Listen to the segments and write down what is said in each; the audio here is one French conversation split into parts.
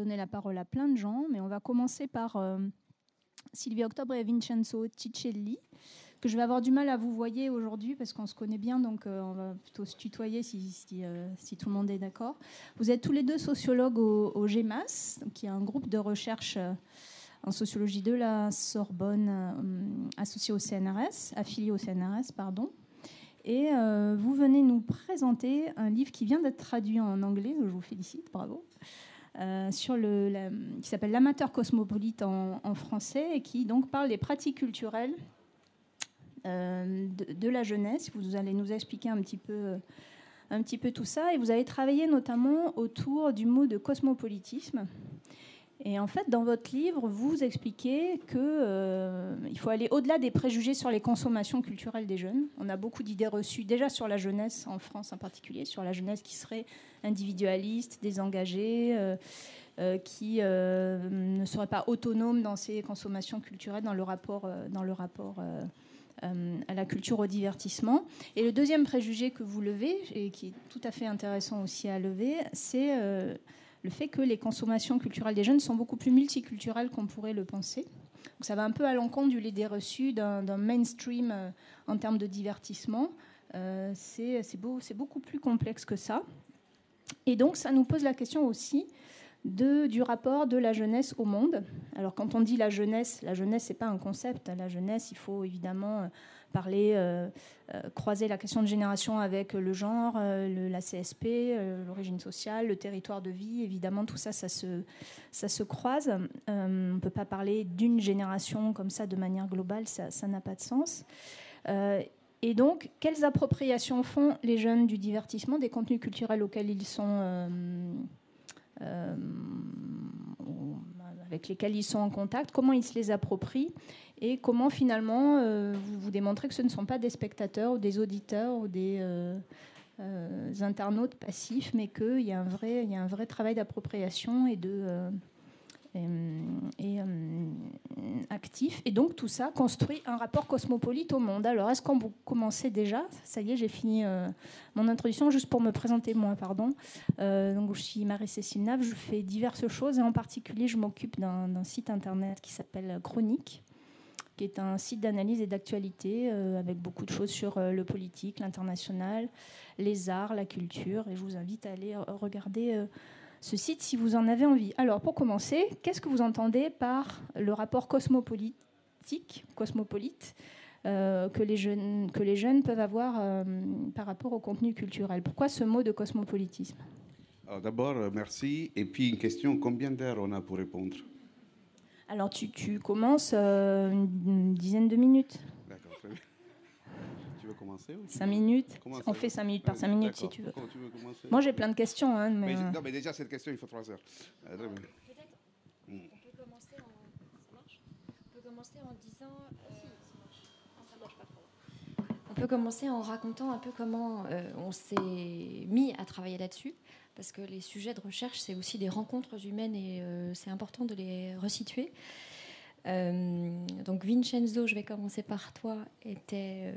donner la parole à plein de gens, mais on va commencer par Sylvie Octobre et Vincenzo Ciccelli, que je vais avoir du mal à vous voyer aujourd'hui parce qu'on se connaît bien, donc euh, on va plutôt se tutoyer si, euh, si, tout le monde est d'accord. Vous êtes tous les deux sociologues au, GEMAS, qui est un groupe de recherche euh, en sociologie de la Sorbonne associé au CNRS, affilié au CNRS, pardon. Et vous venez nous présenter un livre qui vient d'être traduit en anglais, je vous félicite, bravo. Le, qui s'appelle L'amateur cosmopolite en, français et qui donc parle des pratiques culturelles euh, de, la jeunesse. Vous allez nous expliquer un petit peu euh, un petit peu tout ça. Et vous avez travaillé notamment autour du mot de cosmopolitisme. Et en fait, dans votre livre, vous expliquez qu'il euh, faut aller au-delà des préjugés sur les consommations culturelles des jeunes. On a beaucoup d'idées reçues déjà sur la jeunesse, en France en particulier, sur la jeunesse qui serait individualiste, désengagée, qui ne serait pas autonome dans ses consommations culturelles, dans le rapport, dans le rapport euh, à la culture au divertissement. Et le deuxième préjugé que vous levez, et qui est tout à fait intéressant aussi à lever, c'est euh, le fait que les consommations culturelles des jeunes sont beaucoup plus multiculturelles qu'on pourrait le penser. Donc ça va un peu à l'encontre du l'idée reçue d'un mainstream euh, en termes de divertissement. c'est beaucoup plus complexe que ça. Et donc ça nous pose la question aussi du rapport de la jeunesse au monde. Alors quand on dit la jeunesse, la jeunesse c'est pas un concept. La jeunesse, il faut évidemment euh, parler, euh, euh, croiser la question de génération avec le genre, la CSP, l'origine sociale, le territoire de vie. Évidemment, tout ça, ça se, croise. on ne peut pas parler d'une génération comme ça de manière globale, ça n'a pas de sens. et donc, quelles appropriations font les jeunes du divertissement, des contenus culturels auxquels ils sont euh, avec lesquels ils sont en contact, comment ils se les approprient? Et comment finalement euh, vous, vous démontrez que ce ne sont pas des spectateurs ou des auditeurs ou des euh, internautes passifs, mais qu'il y, a un vrai, travail d'appropriation et de, et, actif. Et donc tout ça construit un rapport cosmopolite au monde. Alors est-ce qu'on commençait déjà? Ça y est, j'ai fini euh, mon introduction juste pour me présenter moi, pardon. Euh, donc je suis Marie-Cécile Nave, je fais diverses choses et en particulier je m'occupe d'un site internet qui s'appelle Chronique qui est un site d'analyse et d'actualité euh, avec beaucoup de choses sur le politique, l'international, les arts, la culture. Et je vous invite à aller regarder ce site si vous en avez envie. Alors, pour commencer, qu'est-ce que vous entendez par le rapport cosmopolitique, cosmopolite euh, que, les jeunes, que les jeunes peuvent avoir euh, par rapport au contenu culturel? Pourquoi ce mot de cosmopolitisme? D'abord, euh, merci. Et puis une question, combien d'heures on a pour répondre? Alors, tu, tu commences une dizaine de minutes. D'accord, très bien. 5 minutes On fait 5 minutes par 5 minutes si tu veux. Moi j'ai plein de questions. Hein, mais... Euh, non, mais déjà cette question, il faut 3 heures. Euh, on peut commencer en... Ça marche? On peut commencer en disant... Euh, ça marche pas trop. On peut commencer en racontant un peu comment on s'est mis à travailler là-dessus. Parce que les sujets de recherche, c'est aussi des rencontres humaines et c'est important de les resituer. donc Vincenzo, je vais commencer par toi, était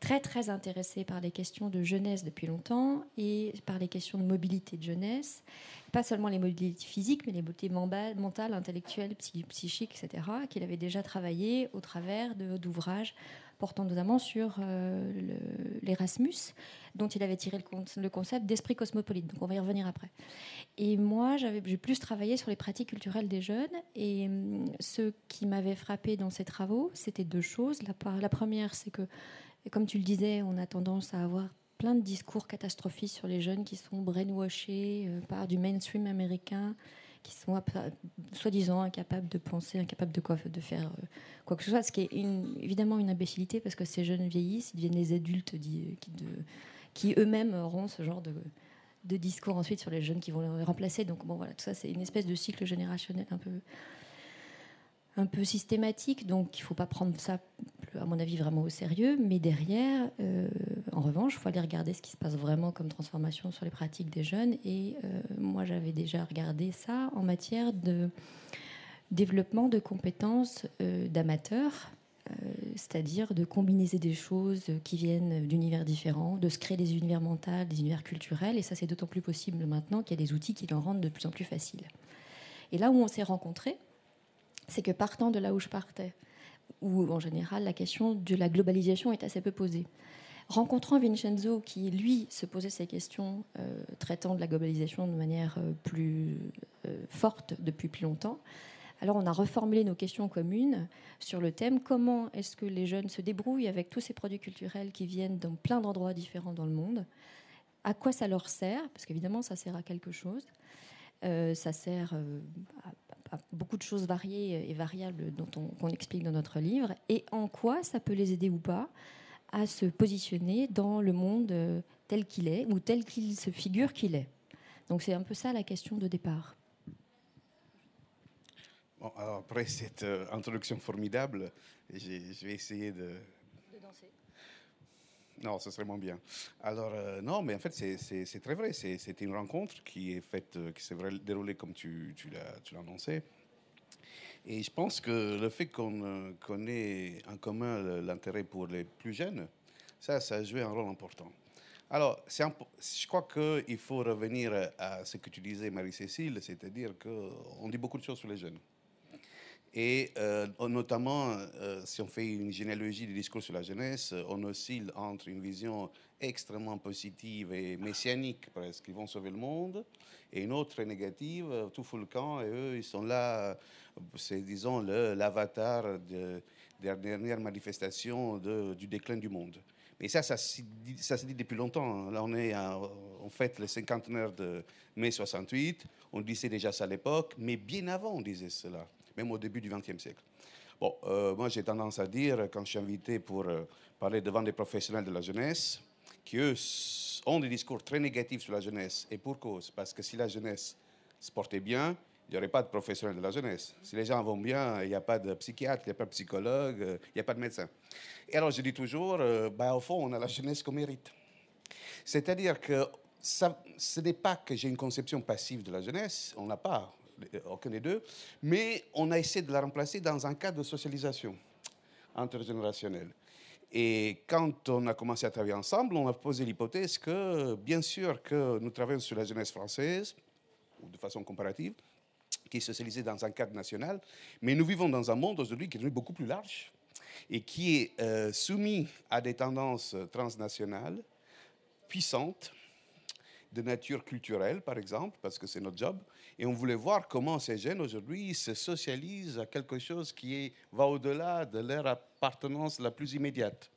très très intéressé par les questions de jeunesse depuis longtemps et par les questions de mobilité de jeunesse, pas seulement les mobilités physiques, mais les mobilités mentales, intellectuelles, psychiques, etc., qu'il avait déjà travaillé au travers d'ouvrages portant notamment sur euh, l'Erasmus, dont il avait tiré le, concept d'esprit cosmopolite. Donc on va y revenir après. Et moi, j'ai plus travaillé sur les pratiques culturelles des jeunes. Et hum, ce qui m'avait frappé dans ces travaux, c'était deux choses. La, la première, c'est que comme tu le disais, on a tendance à avoir plein de discours catastrophistes sur les jeunes qui sont brainwashés euh, par du mainstream américain, qui sont soi-disant incapables de penser, incapables de, quoi, de faire euh, quoi que ce soit, ce qui est évidemment une imbécilité parce que ces jeunes vieillissent, ils deviennent les adultes qui, eux-mêmes auront ce genre de, discours ensuite sur les jeunes qui vont les remplacer. Donc bon voilà, tout ça c'est une espèce de cycle générationnel un peu un peu systématique, donc il ne faut pas prendre ça, à mon avis, vraiment au sérieux. Mais derrière, euh, en revanche, il faut aller regarder ce qui se passe vraiment comme transformation sur les pratiques des jeunes. Et euh, moi, j'avais déjà regardé ça en matière de développement de compétences euh, d'amateurs, c'est-à-dire de combiner des choses qui viennent d'univers différents, de se créer des univers mentaux, des univers culturels. Et ça, c'est d'autant plus possible maintenant qu'il y a des outils qui l'en rendent de plus en plus facile. Et là où on s'est rencontrés, c'est que partant de là où je partais, où en général la question de la globalisation est assez peu posée. Rencontrant Vincenzo, qui lui se posait ces questions, euh, traitant de la globalisation de manière euh, plus euh, forte depuis plus longtemps, alors on a reformulé nos questions communes sur le thème comment est-ce que les jeunes se débrouillent avec tous ces produits culturels qui viennent dans plein d'endroits différents dans le monde, à quoi ça leur sert, parce qu'évidemment ça sert à quelque chose, ça sert à, beaucoup de choses variées et variables dont on, qu'on explique dans notre livre, et en quoi ça peut les aider ou pas à se positionner dans le monde euh, tel qu'il est ou tel qu'il se figure qu'il est. Donc c'est un peu ça la question de départ. Bon, après cette euh, introduction formidable, je vais essayer de... Non, ce serait moins bien. Alors, euh, non, mais en fait, c'est très vrai. C'est une rencontre qui est faite, qui s'est déroulée comme tu, tu l'as annoncé. Et je pense que le fait qu'on qu ait en commun l'intérêt pour les plus jeunes, ça, ça a joué un rôle important. Alors, je crois qu'il faut revenir à ce que tu disais, Marie-Cécile, c'est-à-dire qu'on dit beaucoup de choses sur les jeunes. Et euh, notamment, euh, si on fait une généalogie du discours sur la jeunesse, on oscille entre une vision extrêmement positive et messianique, presque, ils vont sauver le monde, et une autre négative, tout fout le camp, et eux, ils sont là c'est, disons, l'avatar de, la dernière manifestation du déclin du monde. Mais ça, ça, se dit depuis longtemps. Là, on est en fait le cinquantenaire de mai 68. On disait déjà ça à l'époque, mais bien avant, on disait cela, même au début du XXe siècle. Bon, euh, moi, j'ai tendance à dire, quand je suis invité pour euh, parler devant des professionnels de la jeunesse, qui eux ont des discours très négatifs sur la jeunesse, et pour cause, parce que si la jeunesse se portait bien, il n'y aurait pas de professionnels de la jeunesse. Si les gens vont bien, il n'y a pas de psychiatre, il n'y a pas de psychologue, euh, il n'y a pas de médecin. Et alors je dis toujours, bah, au fond, on a la jeunesse qu'on mérite. C'est-à-dire que ce n'est pas que j'ai une conception passive de la jeunesse, on n'a pas, aucun des deux, mais on a essayé de la remplacer dans un cadre de socialisation intergénérationnelle. Et quand on a commencé à travailler ensemble, on a posé l'hypothèse que, bien sûr, que nous travaillons sur la jeunesse française, ou de façon comparative, qui est socialisé dans un cadre national, mais nous vivons dans un monde aujourd'hui qui est beaucoup plus large et qui est euh, soumis à des tendances transnationales puissantes, de nature culturelle, par exemple, parce que c'est notre job. Et on voulait voir comment ces jeunes aujourd'hui se socialisent à quelque chose qui est, va au-delà de leur appartenance la plus immédiate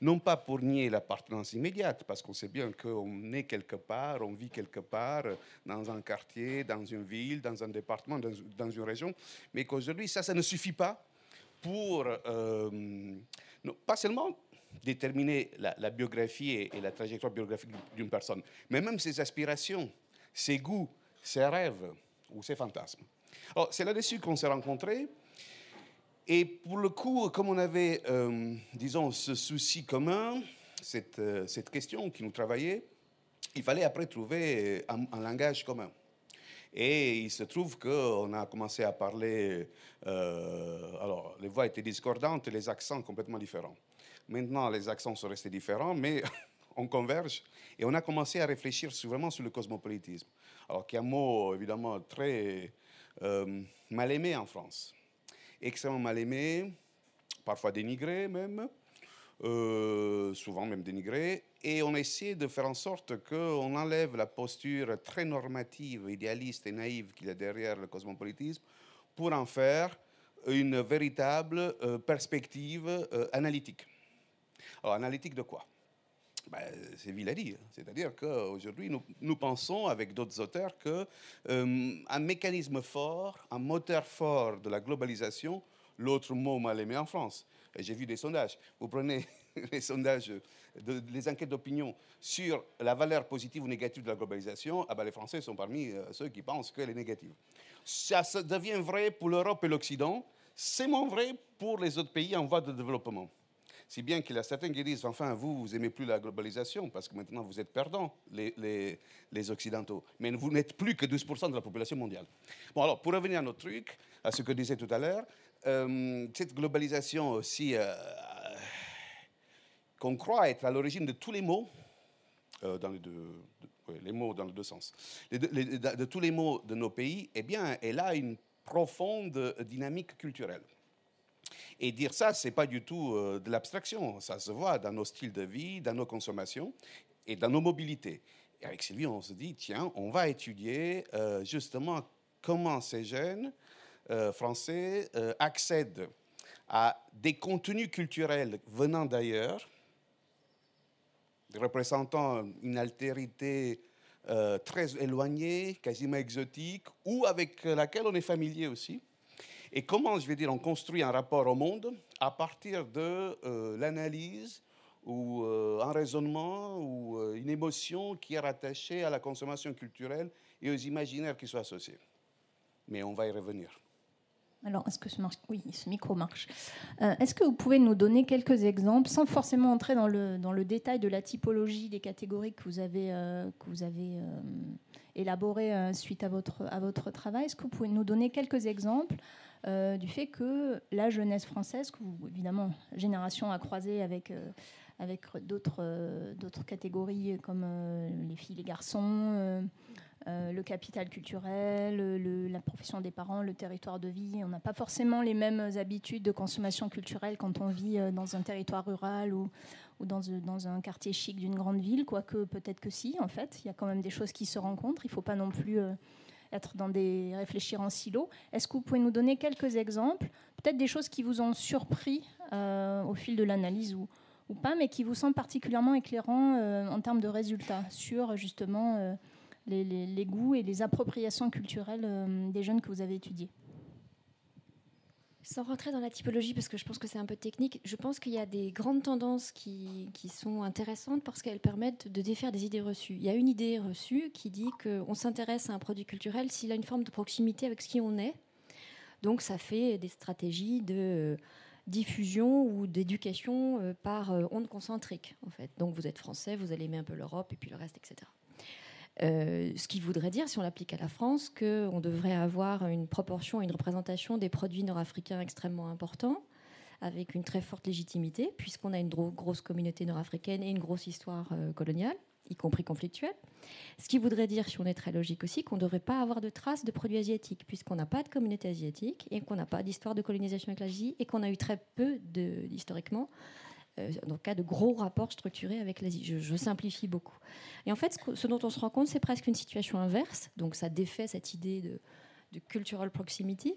non pas pour nier l'appartenance immédiate, parce qu'on sait bien qu'on est quelque part, on vit quelque part, dans un quartier, dans une ville, dans un département, dans, une région, mais qu'aujourd'hui, ça, ça ne suffit pas pour, euh, non, pas seulement déterminer la, biographie et, la trajectoire biographique d'une personne, mais même ses aspirations, ses goûts, ses rêves ou ses fantasmes. c'est là-dessus qu'on s'est rencontrés. Et pour le coup, comme on avait, euh, disons, ce souci commun, cette, euh, cette, question qui nous travaillait, il fallait après trouver un, langage commun. Et il se trouve qu'on a commencé à parler, euh, alors les voix étaient discordantes les accents complètement différents. Maintenant, les accents sont restés différents, mais on converge et on a commencé à réfléchir vraiment sur le cosmopolitisme. Alors, qui est un mot évidemment très mal aimé en France extrêmement mal aimé, parfois dénigré même, euh, souvent même dénigré, et on essaie de faire en sorte qu'on enlève la posture très normative, idéaliste et naïve qu'il y a derrière le cosmopolitisme pour en faire une véritable euh, perspective euh, analytique. Alors, analytique de quoi? Ben, c'est vil à dire. C'est-à-dire qu'aujourd'hui, nous, nous, pensons, avec d'autres auteurs, qu'un euh, mécanisme fort, un moteur fort de la globalisation, l'autre mot mal aimé en France, j'ai vu des sondages, vous prenez les sondages, les enquêtes d'opinion sur la valeur positive ou négative de la globalisation, ah ben les Français sont parmi euh, ceux qui pensent qu'elle est négative. Ça, ça devient vrai pour l'Europe et l'Occident, c'est moins vrai pour les autres pays en voie de développement. Si bien qu'il y a certains qui disent, enfin, vous, vous aimez plus la globalisation parce que maintenant vous êtes perdants, les, les, Occidentaux. Mais vous n'êtes plus que 12% de la population mondiale. Bon, alors, pour revenir à notre truc, à ce que je disais tout à l'heure, euh, cette globalisation aussi, euh, qu'on croit être à l'origine de tous les euh, dans les deux, les mots dans les deux sens. de tous les mots de nos pays, eh bien, elle a une profonde dynamique culturelle. Et dire ça, c'est pas du tout euh, de l'abstraction. Ça se voit dans nos styles de vie, dans nos consommations et dans nos mobilités. Et avec Sylvie, on se dit, tiens, on va étudier euh, justement comment ces jeunes euh, français accèdent à des contenus culturels venant d'ailleurs, représentant une altérité très éloignée, quasiment exotique, ou avec laquelle on est familier aussi et comment, je vais dire, on construit un rapport au monde à partir de euh, l'analyse ou euh, un raisonnement ou euh, une émotion qui est rattachée à la consommation culturelle et aux imaginaires qui sont associés. Mais on va y revenir. Alors, est-ce que ce, oui, ce micro marche Est-ce que vous pouvez nous donner quelques exemples, sans forcément entrer dans le, dans le détail de la typologie des catégories que vous avez, avez élaborées suite à votre, à votre travail Est-ce que vous pouvez nous donner quelques exemples euh, du fait que la jeunesse française, que évidemment, génération a croisé avec, euh, avec d'autres, euh, d'autres catégories comme les filles, les garçons, le capital culturel, la profession des parents, le territoire de vie. On n'a pas forcément les mêmes habitudes de consommation culturelle quand on vit dans un territoire rural ou, ou dans, dans, un quartier chic d'une grande ville, quoique peut-être que si, en fait. Il y a quand même des choses qui se rencontrent. Il ne faut pas non plus être dans des réfléchir en silo. Est-ce que vous pouvez nous donner quelques exemples, peut-être des choses qui vous ont surpris euh, au fil de l'analyse ou, pas, mais qui vous semblent particulièrement éclairants euh, en termes de résultats sur justement euh, les, goûts et les appropriations culturelles des jeunes que vous avez étudiés? Sans rentrer dans la typologie, parce que je pense que c'est un peu technique, je pense qu'il y a des grandes tendances qui, sont intéressantes parce qu'elles permettent de défaire des idées reçues. Il y a une idée reçue qui dit qu'on s'intéresse à un produit culturel s'il a une forme de proximité avec ce qui on est. Donc ça fait des stratégies de diffusion ou d'éducation euh, par euh, onde concentrique, en fait. Donc vous êtes français, vous allez aimer un peu l'Europe et puis le reste, etc. Euh, ce qui voudrait dire, si on l'applique à la France, qu'on devrait avoir une proportion, une représentation des produits nord-africains extrêmement importants, avec une très forte légitimité, puisqu'on a une grosse communauté nord-africaine et une grosse histoire euh, coloniale, y compris conflictuelle. Ce qui voudrait dire, si on est très logique aussi, qu'on ne devrait pas avoir de traces de produits asiatiques, puisqu'on n'a pas de communauté asiatique et qu'on n'a pas d'histoire de colonisation avec l'Asie et qu'on a eu très peu, de, historiquement, dans le cas de gros rapports structurés avec l'Asie. Je, simplifie beaucoup. Et en fait, ce, dont on se rend compte, c'est presque une situation inverse. Donc ça défait cette idée de, cultural proximity.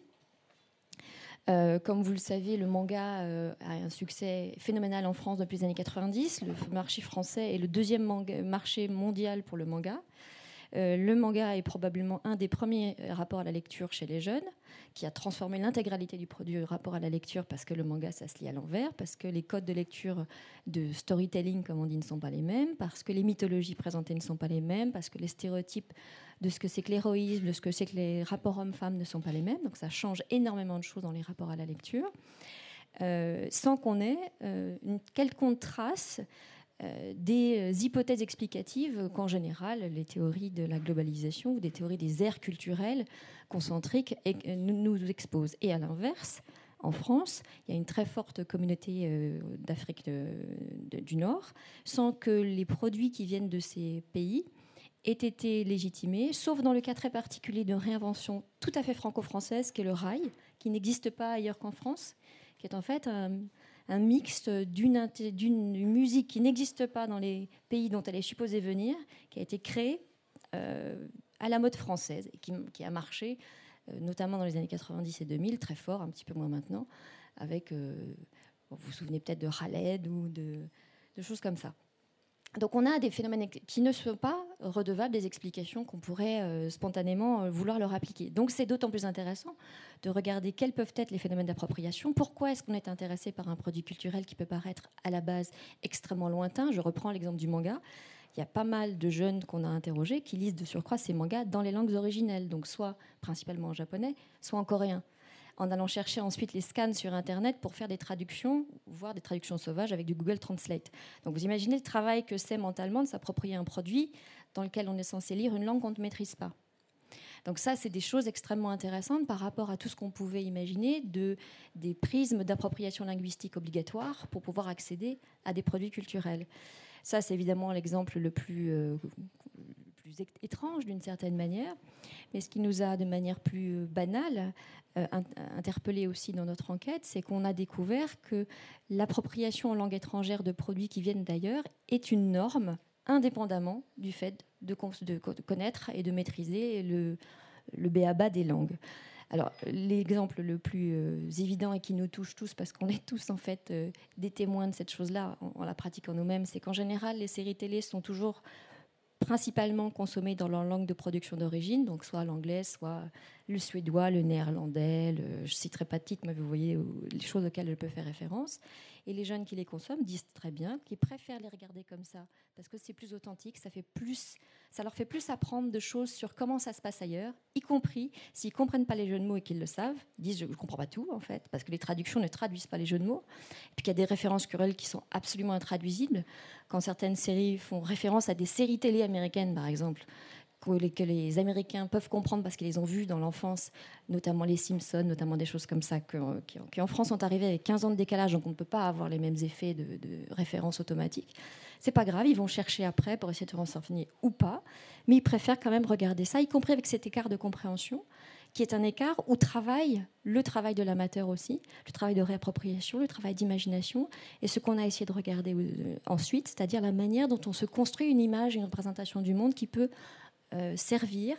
Euh, comme vous le savez, le manga euh, a un succès phénoménal en France depuis les années 90. Le marché français est le deuxième marché mondial pour le manga. Le manga est probablement un des premiers rapports à la lecture chez les jeunes qui a transformé l'intégralité du produit rapport à la lecture parce que le manga, ça se lit à l'envers, parce que les codes de lecture de storytelling, comme on dit, ne sont pas les mêmes, parce que les mythologies présentées ne sont pas les mêmes, parce que les stéréotypes de ce que c'est que l'héroïsme, de ce que c'est que les rapports hommes-femmes ne sont pas les mêmes. Donc ça change énormément de choses dans les rapports à la lecture, euh, sans qu'on ait euh, une quelconque trace euh, des euh, hypothèses explicatives qu'en général les théories de la globalisation ou des théories des aires culturelles concentriques euh, nous exposent. Et à l'inverse, en France, il y a une très forte communauté d'Afrique du Nord, sans que les produits qui viennent de ces pays aient été légitimés, sauf dans le cas très particulier de réinvention tout à fait franco-française, qui est le rail, qui n'existe pas ailleurs qu'en France, qui est en fait un, un mix d'une musique qui n'existe pas dans les pays dont elle est supposée venir, qui a été créée euh, à la mode française et qui, a marché euh, notamment dans les années 90 et 2000, très fort, un petit peu moins maintenant, avec, euh, vous vous souvenez peut-être de Khaled ou de, de choses comme ça. Donc on a des phénomènes qui ne sont pas redevables des explications qu'on pourrait euh, spontanément euh, vouloir leur appliquer. Donc c'est d'autant plus intéressant de regarder quels peuvent être les phénomènes d'appropriation. Pourquoi est-ce qu'on est intéressé par un produit culturel qui peut paraître à la base extrêmement lointain? Je reprends l'exemple du manga. Il y a pas mal de jeunes qu'on a interrogés qui lisent de surcroît ces mangas dans les langues originelles, donc soit principalement en japonais, soit en coréen en allant chercher ensuite les scans sur Internet pour faire des traductions, voire des traductions sauvages avec du Google Translate. Donc vous imaginez le travail que c'est mentalement de s'approprier un produit dans lequel on est censé lire une langue qu'on ne maîtrise pas. Donc ça, c'est des choses extrêmement intéressantes par rapport à tout ce qu'on pouvait imaginer de, des prismes d'appropriation linguistique obligatoire pour pouvoir accéder à des produits culturels. Ça, c'est évidemment l'exemple le plus, euh, étrange d'une certaine manière. Mais ce qui nous a de manière plus banale interpellé aussi dans notre enquête, c'est qu'on a découvert que l'appropriation en langue étrangère de produits qui viennent d'ailleurs est une norme indépendamment du fait de, connaître et de maîtriser le, le des langues. Alors, l'exemple le plus euh, évident et qui nous touche tous, parce qu'on est tous en fait euh, des témoins de cette chose-là en, la pratiquant nous-mêmes, c'est qu'en général, les séries télé sont toujours principalement consommées dans leur langue de production d'origine, donc soit l'anglais, soit le suédois, le néerlandais, je ne citerai pas de titre, mais vous voyez les choses auxquelles je peux faire référence. Et les jeunes qui les consomment disent très bien qu'ils préfèrent les regarder comme ça parce que c'est plus authentique, ça, fait plus, ça leur fait plus apprendre de choses sur comment ça se passe ailleurs, y compris s'ils ne comprennent pas les jeux de mots et qu'ils le savent. Ils disent Je ne comprends pas tout, en fait, parce que les traductions ne traduisent pas les jeux de mots. Et puis qu'il y a des références culturelles qui sont absolument intraduisibles. Quand certaines séries font référence à des séries télé américaines, par exemple, que les, Américains peuvent comprendre parce qu'ils les ont vus dans l'enfance, notamment les Simpsons, notamment des choses comme ça, qui, en France sont arrivées avec 15 ans de décalage, donc on ne peut pas avoir les mêmes effets de, référence automatique. C'est pas grave, ils vont chercher après pour essayer de se renseigner ou pas, mais ils préfèrent quand même regarder ça, y compris avec cet écart de compréhension, qui est un écart où travaille le travail de l'amateur aussi, le travail de réappropriation, le travail d'imagination, et ce qu'on a essayé de regarder euh, ensuite, c'est-à-dire la manière dont on se construit une image, une représentation du monde qui peut euh, servir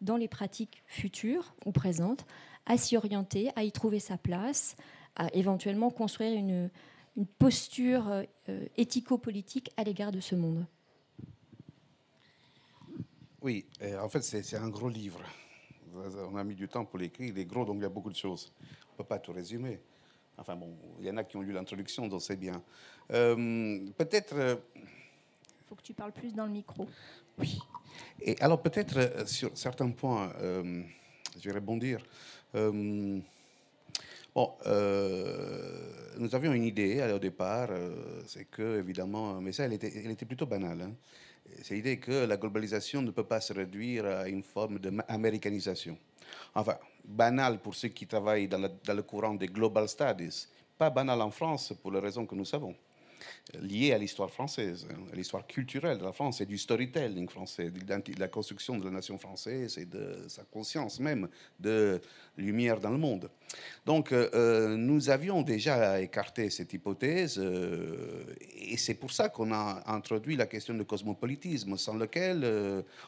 dans les pratiques futures ou présentes à s'y orienter, à y trouver sa place, à éventuellement construire une, une posture euh, éthico-politique à l'égard de ce monde. Oui, en fait, c'est un gros livre. On a mis du temps pour l'écrire. Il est gros, donc il y a beaucoup de choses. On ne peut pas tout résumer. Enfin bon, il y en a qui ont lu l'introduction, donc c'est bien. Euh, peut-être. Il faut que tu parles plus dans le micro. Oui. Et alors peut-être euh, sur certains points, euh, je vais rebondir. Euh, bon, nous avions une idée au départ, c'est que évidemment, mais ça, elle était, plutôt banale. Hein. C'est l'idée que la globalisation ne peut pas se réduire à une forme d'américanisation. Enfin, banal pour ceux qui travaillent dans, le courant des global studies, pas banal en France pour les raisons que nous savons lié à l'histoire française, hein, à l'histoire culturelle de la France et du storytelling français, de la construction de la nation française et de sa conscience même de lumière dans le monde. Donc, euh, euh, nous avions déjà écarté cette hypothèse euh, et c'est pour ça qu'on a introduit la question du cosmopolitisme, sans lequel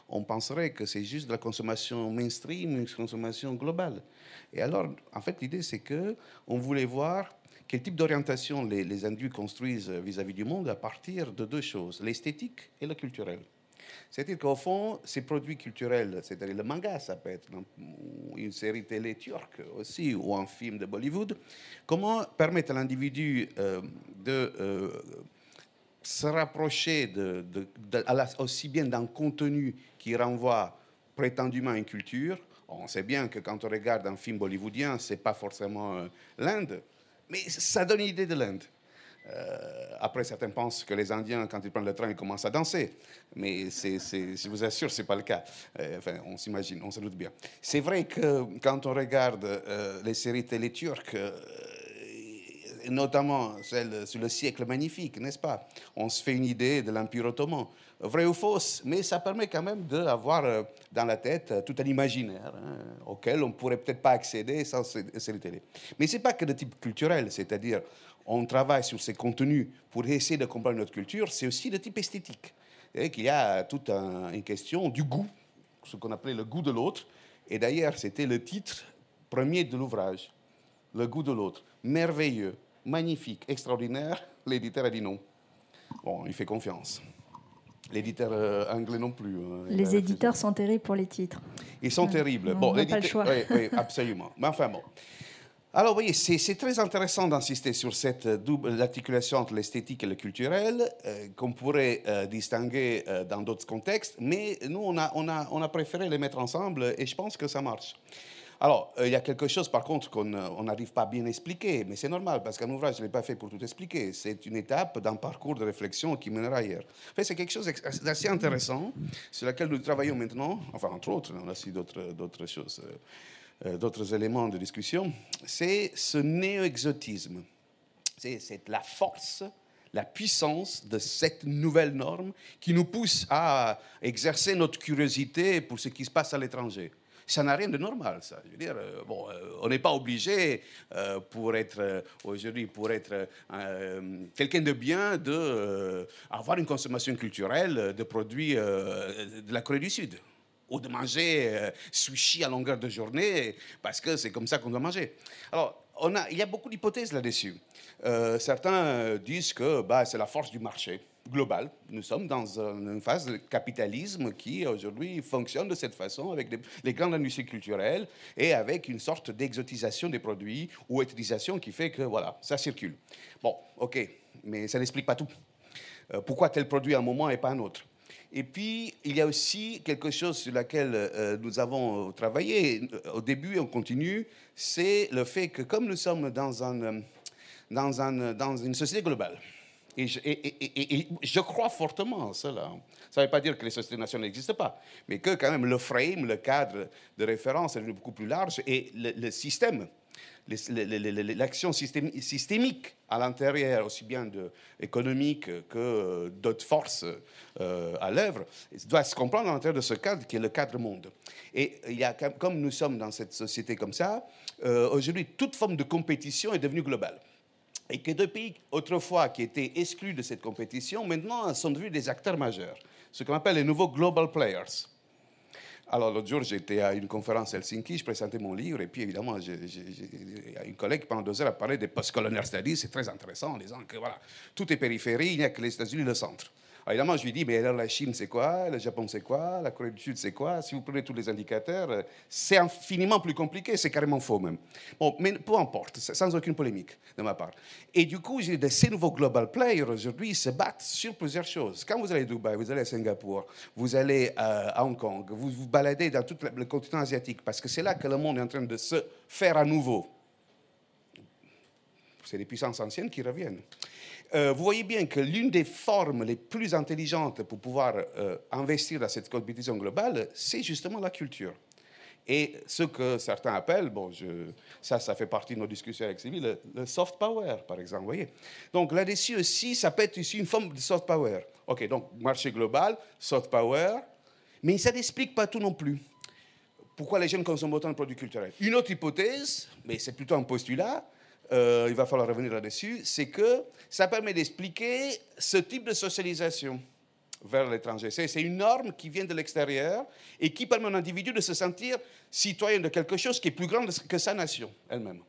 on penserait que c'est juste de la consommation mainstream, une consommation globale. Et alors, en fait, l'idée, c'est que on voulait voir quel type d'orientation les, les construisent vis-à-vis du monde à partir de deux choses, l'esthétique et le culturel. C'est-à-dire qu'au fond, ces produits culturels, c'est-à-dire le manga, ça peut être une série télé turque aussi, ou un film de Bollywood, comment permettre à l'individu euh, de euh, se rapprocher aussi bien d'un contenu qui renvoie prétendument à une culture? On sait bien que quand on regarde un film bollywoodien, c'est pas forcément euh, l'Inde, mais ça donne une idée de l'Inde. Euh, après, certains pensent que les Indiens, quand ils prennent le train, ils commencent à danser. Mais je vous assure, ce n'est pas le cas. Euh, enfin, on s'imagine, on se doute bien. C'est vrai que quand on regarde euh, les séries télé turques, notamment celle sur le siècle magnifique, n'est-ce pas? On se fait une idée de l'Empire ottoman. Vrai ou fausse, mais ça permet quand même d'avoir dans la tête tout un imaginaire hein, auquel on ne pourrait peut-être pas accéder sans séries télé. Mais ce n'est pas que de type culturel, c'est-à-dire on travaille sur ces contenus pour essayer de comprendre notre culture, c'est aussi de type esthétique. Et y a toute une question du goût, ce qu'on appelait le goût de l'autre. Et d'ailleurs, c'était le titre premier de l'ouvrage, Le goût de l'autre. Merveilleux, magnifique, extraordinaire. L'éditeur a dit non. Bon, il fait confiance. L'éditeur euh, anglais non plus. Hein. les éditeurs sont terribles pour les titres. Ils sont terribles. On bon, pas le choix. Oui, oui, absolument. Mais enfin bon. Alors, vous voyez, c'est très intéressant d'insister sur cette double articulation entre l'esthétique et le culturel, euh, qu'on pourrait euh, distinguer euh, dans d'autres contextes, mais nous, on a, on, a, on a, préféré les mettre ensemble et je pense que ça marche. Alors, il y a quelque chose, par contre, qu'on n'arrive pas à bien expliquer, mais c'est normal, parce qu'un ouvrage, je ne pas fait pour tout expliquer. C'est une étape d'un parcours de réflexion qui mènera ailleurs. En fait, c'est quelque chose d'assez intéressant, sur lequel nous travaillons maintenant, enfin, entre autres, on a aussi d'autres choses. Euh, d'autres éléments de discussion, c'est ce néo-exotisme. C'est la force, la puissance de cette nouvelle norme qui nous pousse à exercer notre curiosité pour ce qui se passe à l'étranger. Ça n'a rien de normal, ça. Je veux dire, euh, bon, euh, on n'est pas obligé euh, pour être aujourd'hui, pour être quelqu'un de bien, de avoir une consommation culturelle de produits de la Corée du Sud ou de manger sushi à longueur de journée parce que c'est comme ça qu'on doit manger. Alors, on a, il y a beaucoup d'hypothèses là-dessus. certains disent que bah, c'est la force du marché global. Nous sommes dans une phase de capitalisme qui aujourd'hui fonctionne de cette façon avec les grandes industries culturelles et avec une sorte d'exotisation des produits ou utilisation qui fait que voilà, ça circule. Bon, ok, mais ça n'explique pas tout. Euh, pourquoi tel produit à un moment et pas un autre? Et puis, il y a aussi quelque chose sur lequel euh, nous avons travaillé au début et on continue, c'est le fait que comme nous sommes dans une société globale, et je, crois fortement à cela. Ça ne veut pas dire que les sociétés nationales n'existent pas, mais que quand même le frame, le cadre de référence est beaucoup plus large et le, système, l'action systémique à l'intérieur, aussi bien de, économique que d'autres forces euh, à l'œuvre, doit se comprendre à l'intérieur de ce cadre qui est le cadre monde. Et il y a, comme nous sommes dans cette société comme ça, euh, aujourd'hui, toute forme de compétition est devenue globale et que deux pays autrefois qui étaient exclus de cette compétition, maintenant sont devenus des acteurs majeurs, ce qu'on appelle les nouveaux global players. Alors l'autre jour, j'étais à une conférence à Helsinki, je présentais mon livre, et puis évidemment, une collègue pendant deux heures a parlé des post-colonial studies, c'est très intéressant en disant que voilà, tout est périphérie, il n'y a que les États-Unis le centre. Alors, évidemment, je lui dis, mais alors la Chine, c'est quoi? Le Japon, c'est quoi? La Corée du Sud, c'est quoi? Si vous prenez tous les indicateurs, euh, c'est infiniment plus compliqué, c'est carrément faux même. Bon, mais peu importe, sans aucune polémique de ma part. Et du coup, ces nouveaux global players aujourd'hui se battent sur plusieurs choses. Quand vous allez à Dubaï, vous allez à Singapour, vous allez euh, à Hong Kong, vous vous baladez dans tout le continent asiatique, parce que c'est là que le monde est en train de se faire à nouveau. C'est les puissances anciennes qui reviennent. Euh, vous voyez bien que l'une des formes les plus intelligentes pour pouvoir euh, investir dans cette compétition globale, c'est justement la culture. Et ce que certains appellent, bon, ça, ça fait partie de nos discussions avec Sylvie, le, soft power, par exemple. Voyez donc là-dessus aussi, ça peut être ici une forme de soft power. OK, donc marché global, soft power, mais ça n'explique pas tout non plus. Pourquoi les jeunes consomment autant de produits culturels Une autre hypothèse, mais c'est plutôt un postulat, euh, il va falloir revenir là-dessus, c'est que ça permet d'expliquer ce type de socialisation vers l'étranger. C'est une norme qui vient de l'extérieur et qui permet à un individu de se sentir citoyen de quelque chose qui est plus grand que sa nation elle-même.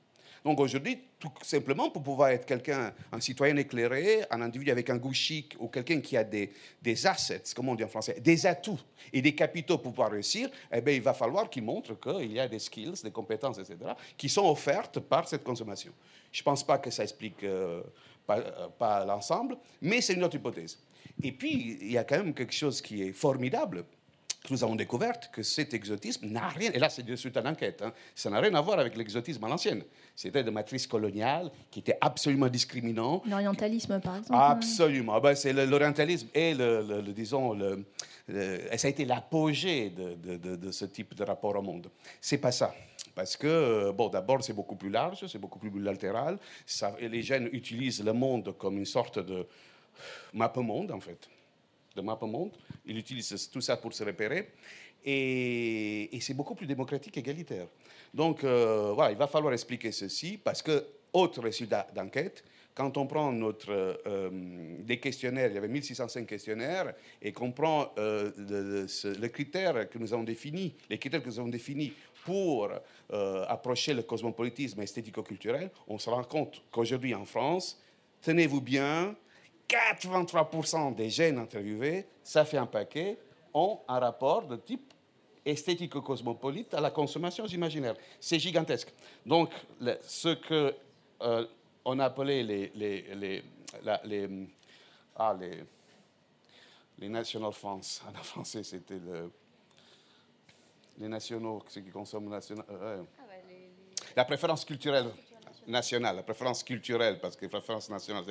Donc aujourd'hui, tout simplement, pour pouvoir être quelqu'un, un citoyen éclairé, un individu avec un goût chic ou quelqu'un qui a des, des assets, comme on dit en français, des atouts et des capitaux pour pouvoir réussir, eh bien, il va falloir qu'il montre qu'il y a des skills, des compétences, etc., qui sont offertes par cette consommation. Je ne pense pas que ça explique euh, euh, pas l'ensemble, mais c'est une autre hypothèse. Et puis, il y a quand même quelque chose qui est formidable nous avons découvert que cet exotisme n'a rien, et là c'est de suite à l'enquête, hein, ça n'a rien à voir avec l'exotisme à l'ancienne. C'était de matrice coloniale qui était absolument discriminant. L'orientalisme par exemple Absolument. Ben, c'est l'orientalisme et le, disons, le, ça a été l'apogée de, de, de, ce type de rapport au monde. C'est pas ça. Parce que, bon, d'abord, c'est beaucoup plus large, c'est beaucoup plus latéral. Ça, les jeunes utilisent le monde comme une sorte de map monde, en fait de map monde. Il utilise tout ça pour se repérer. Et, c'est beaucoup plus démocratique et égalitaire. Donc, euh, voilà, il va falloir expliquer ceci parce que, autre résultat d'enquête, quand on prend notre, euh, des questionnaires, il y avait 1605 questionnaires, et qu'on prend euh, le, critère que nous avons défini, les critères que nous avons définis pour approcher le cosmopolitisme esthético-culturel, on se rend compte qu'aujourd'hui en France, tenez-vous bien, 83% des jeunes interviewés, ça fait un paquet, ont un rapport de type esthético-cosmopolite à la consommation imaginaire. C'est gigantesque. Donc, ce que euh, on appelait les, les, les, les, ah, les, les national France, en français c'était le, les nationaux, ceux qui consomment national, euh, ah, la préférence culturelle nationale, la préférence culturelle, parce que la préférence nationale,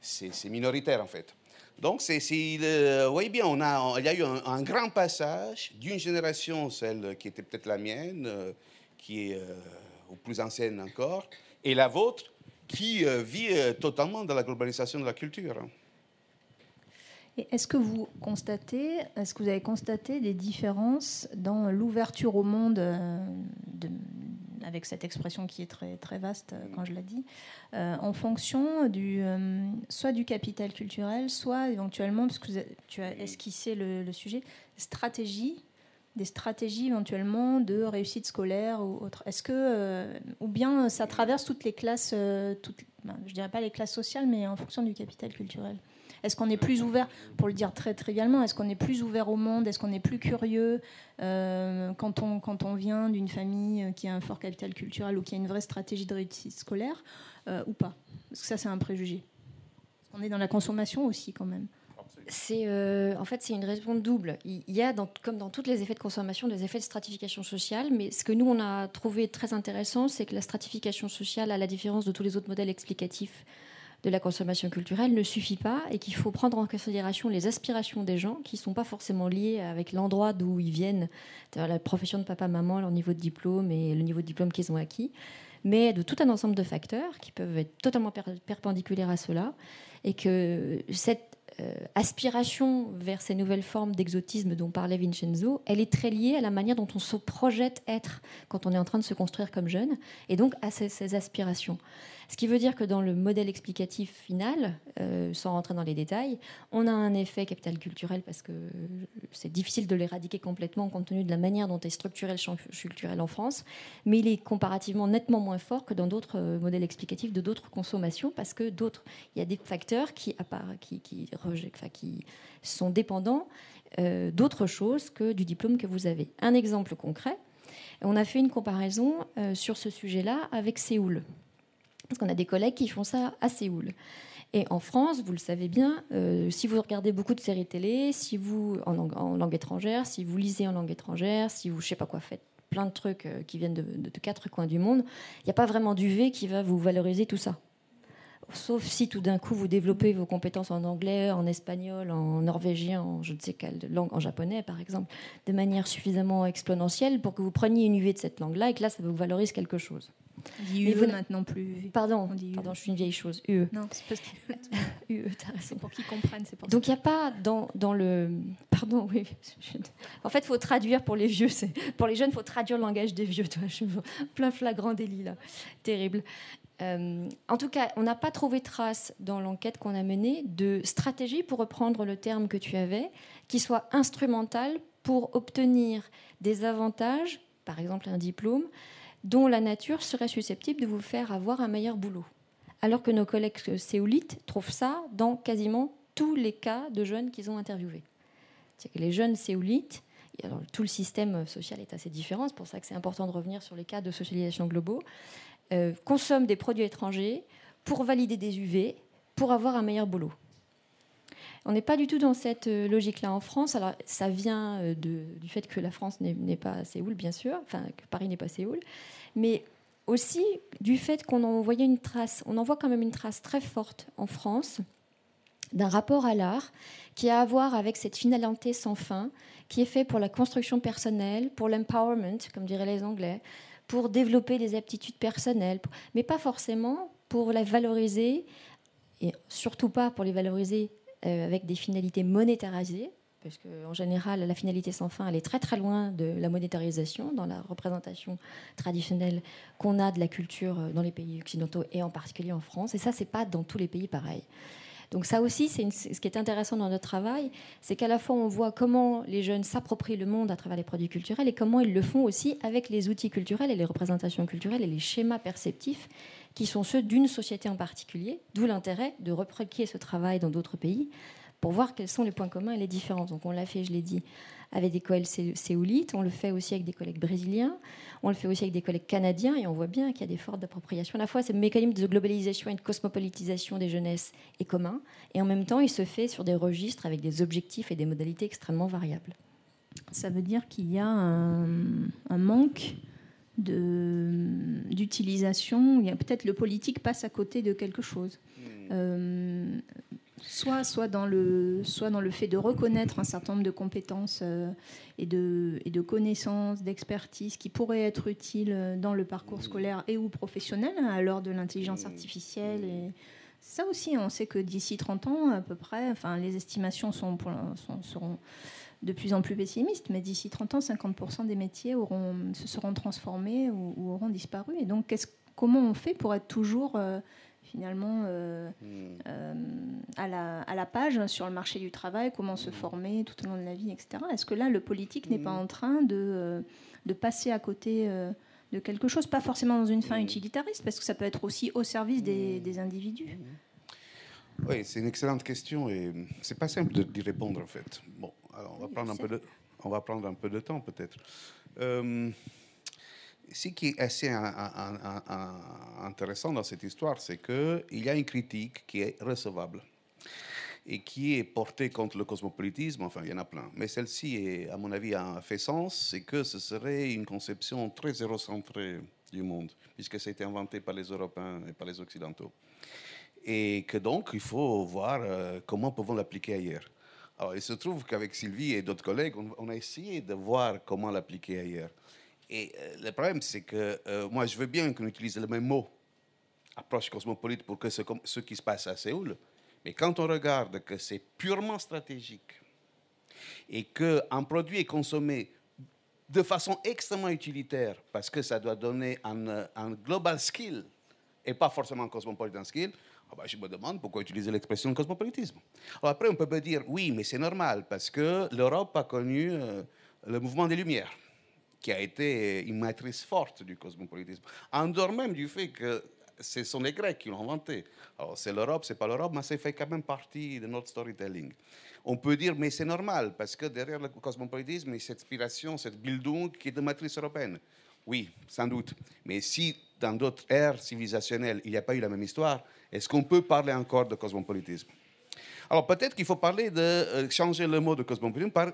c'est minoritaire en fait. Donc, c'est, vous voyez bien, on a, il y a eu un, grand passage d'une génération, celle qui était peut-être la mienne, euh, qui est euh, plus ancienne encore, et la vôtre, qui vit totalement dans la globalisation de la culture. Est-ce que vous constatez, est-ce que vous avez constaté des différences dans l'ouverture au monde, de, avec cette expression qui est très très vaste quand je l'ai dit, en fonction du soit du capital culturel, soit éventuellement, parce que tu as esquissé le, le sujet, stratégie des stratégies éventuellement de réussite scolaire ou autre. Est-ce que, euh, ou bien ça traverse toutes les classes, euh, toutes, ben, je dirais pas les classes sociales, mais en fonction du capital culturel? Est-ce qu'on est plus ouvert, pour le dire très trivialement, est-ce qu'on est plus ouvert au monde Est-ce qu'on est plus curieux euh, quand, on, quand on vient d'une famille qui a un fort capital culturel ou qui a une vraie stratégie de réussite scolaire ou pas? Parce que ça, c'est un préjugé. On est dans la consommation aussi quand même c'est euh, en fait c'est une raison double. Il y a comme dans tous les effets de consommation des effets de stratification sociale, mais ce que nous on a trouvé très intéressant, c'est que la stratification sociale, à la différence de tous les autres modèles explicatifs de la consommation culturelle, ne suffit pas et qu'il faut prendre en considération les aspirations des gens qui ne sont pas forcément liées avec l'endroit d'où ils viennent, la profession de papa-maman, leur niveau de diplôme et le niveau de diplôme qu'ils ont acquis, mais de tout un ensemble de facteurs qui peuvent être totalement perpendiculaires à cela et que cette euh, aspiration vers ces nouvelles formes d'exotisme dont parlait Vincenzo, elle est très liée à la manière dont on se projette être quand on est en train de se construire comme jeune, et donc à ces aspirations. Ce qui veut dire que dans le modèle explicatif final, euh, sans rentrer dans les détails, on a un effet capital culturel parce que c'est difficile de l'éradiquer complètement compte tenu de la manière dont est structuré le champ culturel en France, mais il est comparativement nettement moins fort que dans d'autres euh, modèles explicatifs de d'autres consommations parce que d'autres, il y a des facteurs qui, qui, qui, qui sont dépendants euh, d'autres choses que du diplôme que vous avez. Un exemple concret, on a fait une comparaison sur ce sujet-là avec Séoul. Parce qu'on a des collègues qui font ça à Séoul. Et en France, vous le savez bien, euh, si vous regardez beaucoup de séries télé, si vous en, langue étrangère, si vous lisez en langue étrangère, si vous, je sais pas quoi, faites plein de trucs euh, qui viennent de, quatre coins du monde, il n'y a pas vraiment d'UV qui va vous valoriser tout ça. Sauf si tout d'un coup vous développez vos compétences en anglais, en espagnol, en norvégien, en je ne sais quelle langue, en japonais par exemple, de manière suffisamment exponentielle pour que vous preniez une UV de cette langue-là et que là ça vous valorise quelque chose. On dit UE maintenant plus. Pardon, pardon, je suis une vieille chose. UE. Non, c'est parce que. UE, C'est pour qu'ils comprennent, c'est pour Donc il n'y a pas dans, dans le. Pardon, oui. En fait, il faut traduire pour les vieux. Pour les jeunes, il faut traduire le langage des vieux. Toi, je plein flagrant délit, là. Terrible. Euh, en tout cas, on n'a pas trouvé trace dans l'enquête qu'on a menée de stratégie, pour reprendre le terme que tu avais, qui soit instrumentale pour obtenir des avantages, par exemple un diplôme, dont la nature serait susceptible de vous faire avoir un meilleur boulot. Alors que nos collègues séoulites trouvent ça dans quasiment tous les cas de jeunes qu'ils ont interviewés. Que les jeunes séoulites, tout le système social est assez différent, c'est pour ça que c'est important de revenir sur les cas de socialisation globaux, euh, consomment des produits étrangers pour valider des UV, pour avoir un meilleur boulot. On n'est pas du tout dans cette euh, logique-là en France. Alors, ça vient euh, du fait que la France n'est pas Séoul, bien sûr, enfin, que Paris n'est pas Séoul, mais aussi du fait qu'on envoyait une trace, on envoie quand même une trace très forte en France d'un rapport à l'art qui a à voir avec cette finalité sans fin, qui est fait pour la construction personnelle, pour l'empowerment, comme diraient les Anglais, pour développer des aptitudes personnelles, mais pas forcément pour la valoriser, et surtout pas pour les valoriser euh, avec des finalités monétarisées, parce qu'en général, la finalité sans fin, elle est très très loin de la monétarisation dans la représentation traditionnelle qu'on a de la culture dans les pays occidentaux et en particulier en France. Et ça, c'est pas dans tous les pays pareil. Donc ça aussi, c'est ce qui est intéressant dans notre travail, c'est qu'à la fois on voit comment les jeunes s'approprient le monde à travers les produits culturels et comment ils le font aussi avec les outils culturels et les représentations culturelles et les schémas perceptifs qui sont ceux d'une société en particulier, d'où l'intérêt de reproduire ce travail dans d'autres pays pour voir quels sont les points communs et les différences. Donc on l'a fait, je l'ai dit, avec des collègues séoulites, on le fait aussi avec des collègues brésiliens, on le fait aussi avec des collègues canadiens, et on voit bien qu'il y a des fortes d'appropriation. À la fois, ce mécanisme de globalisation et de cosmopolitisation des jeunesses est commun, et en même temps, il se fait sur des registres avec des objectifs et des modalités extrêmement variables. Ça veut dire qu'il y a un, un manque d'utilisation. Peut-être le politique passe à côté de quelque chose. Hmm. Euh, soit, soit, dans le, soit dans le fait de reconnaître un certain nombre de compétences euh, et, de, et de connaissances, d'expertise qui pourraient être utiles dans le parcours scolaire et ou professionnel hein, à l'heure de l'intelligence artificielle. Et ça aussi, on sait que d'ici 30 ans, à peu près, enfin, les estimations sont, sont, seront de plus en plus pessimistes, mais d'ici 30 ans, 50% des métiers auront, se seront transformés ou, auront disparu. Et donc, comment on fait pour être toujours... Euh, finalement euh, hmm. euh, à, la, à, la, page sur le marché du travail, comment se hmm. former tout au long de la vie, etc. Est-ce que là, le politique n'est pas hmm. en train de, euh, de passer à côté de quelque chose, pas forcément dans une fin utilitariste, parce que ça peut être aussi au service des, des individus? Oui, c'est une excellente question et c'est pas simple d'y répondre en fait. Bon, alors on va prendre un peu de, on va prendre un peu de temps peut-être ce qui est assez intéressant dans cette histoire, c'est qu'il y a une critique qui est recevable et qui est portée contre le cosmopolitisme. Enfin, il y en a plein. Mais celle-ci, à mon avis, a fait sens. C'est que ce serait une conception très eurocentrée du monde, puisque ça a été inventé par les Européens et par les Occidentaux. Et que donc, il faut voir euh, comment pouvons l'appliquer ailleurs. Alors, il se trouve qu'avec Sylvie et d'autres collègues, on, a essayé de voir comment l'appliquer ailleurs. Et euh, le problème, c'est que euh, moi, je veux bien qu'on utilise le même mot, approche cosmopolite, pour que ce, qui se passe à Séoul. Mais quand on regarde que c'est purement stratégique et qu'un produit est consommé de façon extrêmement utilitaire, parce que ça doit donner un, un global skill et pas forcément un cosmopolitan skill, ah bah, je me demande pourquoi utiliser l'expression cosmopolitisme. Alors après, on peut me dire, oui, mais c'est normal, parce que l'Europe a connu euh, le mouvement des Lumières qui a été une matrice forte du cosmopolitisme, en dehors même du fait que ce sont les Grecs qui l'ont inventé. Alors c'est l'Europe, c'est pas l'Europe, mais ça fait quand même partie de notre storytelling. On peut dire, mais c'est normal, parce que derrière le cosmopolitisme, il y a cette inspiration, cette bildung qui est de matrice européenne. Oui, sans doute. Mais si dans d'autres ères civilisationnelles, il n'y a pas eu la même histoire, est-ce qu'on peut parler encore de cosmopolitisme? Alors peut-être qu'il faut parler de euh, changer le mot de cosmopolitisme par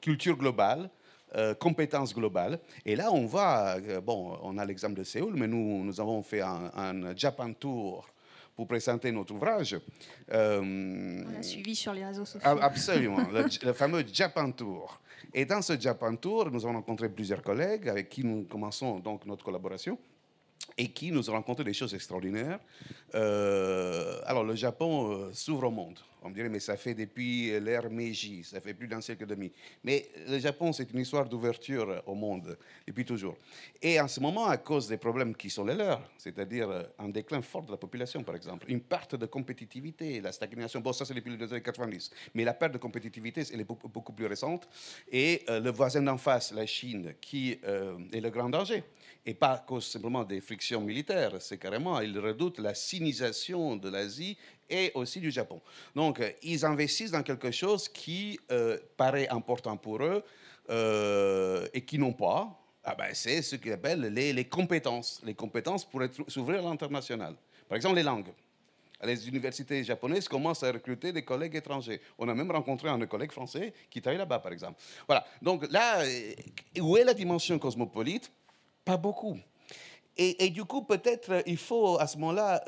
culture globale, euh, compétences globales. Et là, on voit, euh, bon, on a l'exemple de Séoul, mais nous, nous avons fait un, Japan Tour pour présenter notre ouvrage. Euh, on a suivi sur les réseaux sociaux. Absolument, le, fameux Japan Tour. Et dans ce Japan Tour, nous avons rencontré plusieurs collègues avec qui nous commençons donc notre collaboration et qui nous ont rencontré des choses extraordinaires. alors, le Japon s'ouvre au monde. On me dirait, mais ça fait depuis l'ère Meiji, ça fait plus d'un siècle et demi. Mais le Japon, c'est une histoire d'ouverture au monde, depuis toujours. Et en ce moment, à cause des problèmes qui sont les leurs, c'est-à-dire un déclin fort de la population, par exemple, une perte de compétitivité, la stagnation, bon, ça c'est depuis les années 90, mais la perte de compétitivité, elle est beaucoup, plus récente. Et euh, le voisin d'en face, la Chine, qui euh, est le grand danger et pas à cause simplement des frictions militaires, c'est carrément, ils redoutent la sinisation de l'Asie et aussi du Japon. Donc, euh, ils investissent dans quelque chose qui euh, paraît important pour eux euh, et qui n'ont pas. Ah ben, c'est ce qu'ils appellent les, compétences, les compétences pour s'ouvrir à l'international. Par exemple, les langues. Les universités japonaises commencent à recruter des collègues étrangers. On a même rencontré un collègue français qui travaille là-bas, par exemple. Voilà. Donc là, où est la dimension cosmopolite? Pas beaucoup. Et, du coup, peut-être il faut à ce moment-là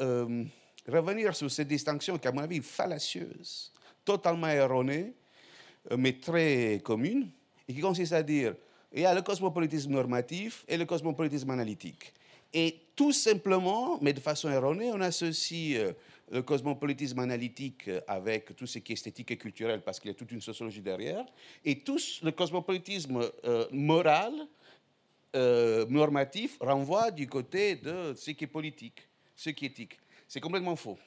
revenir sur cette distinction qui, à mon avis, est fallacieuse, totalement erronée, euh, mais très commune, et qui consiste à dire il y a le cosmopolitisme normatif et le cosmopolitisme analytique. Et tout simplement, mais de façon erronée, on associe euh, le cosmopolitisme analytique avec tout ce qui est esthétique et culturel, parce qu'il y a toute une sociologie derrière, et tout le cosmopolitisme euh, moral, normatif, renvoie du côté de ce qui est politique, ce qui est éthique. C'est complètement faux.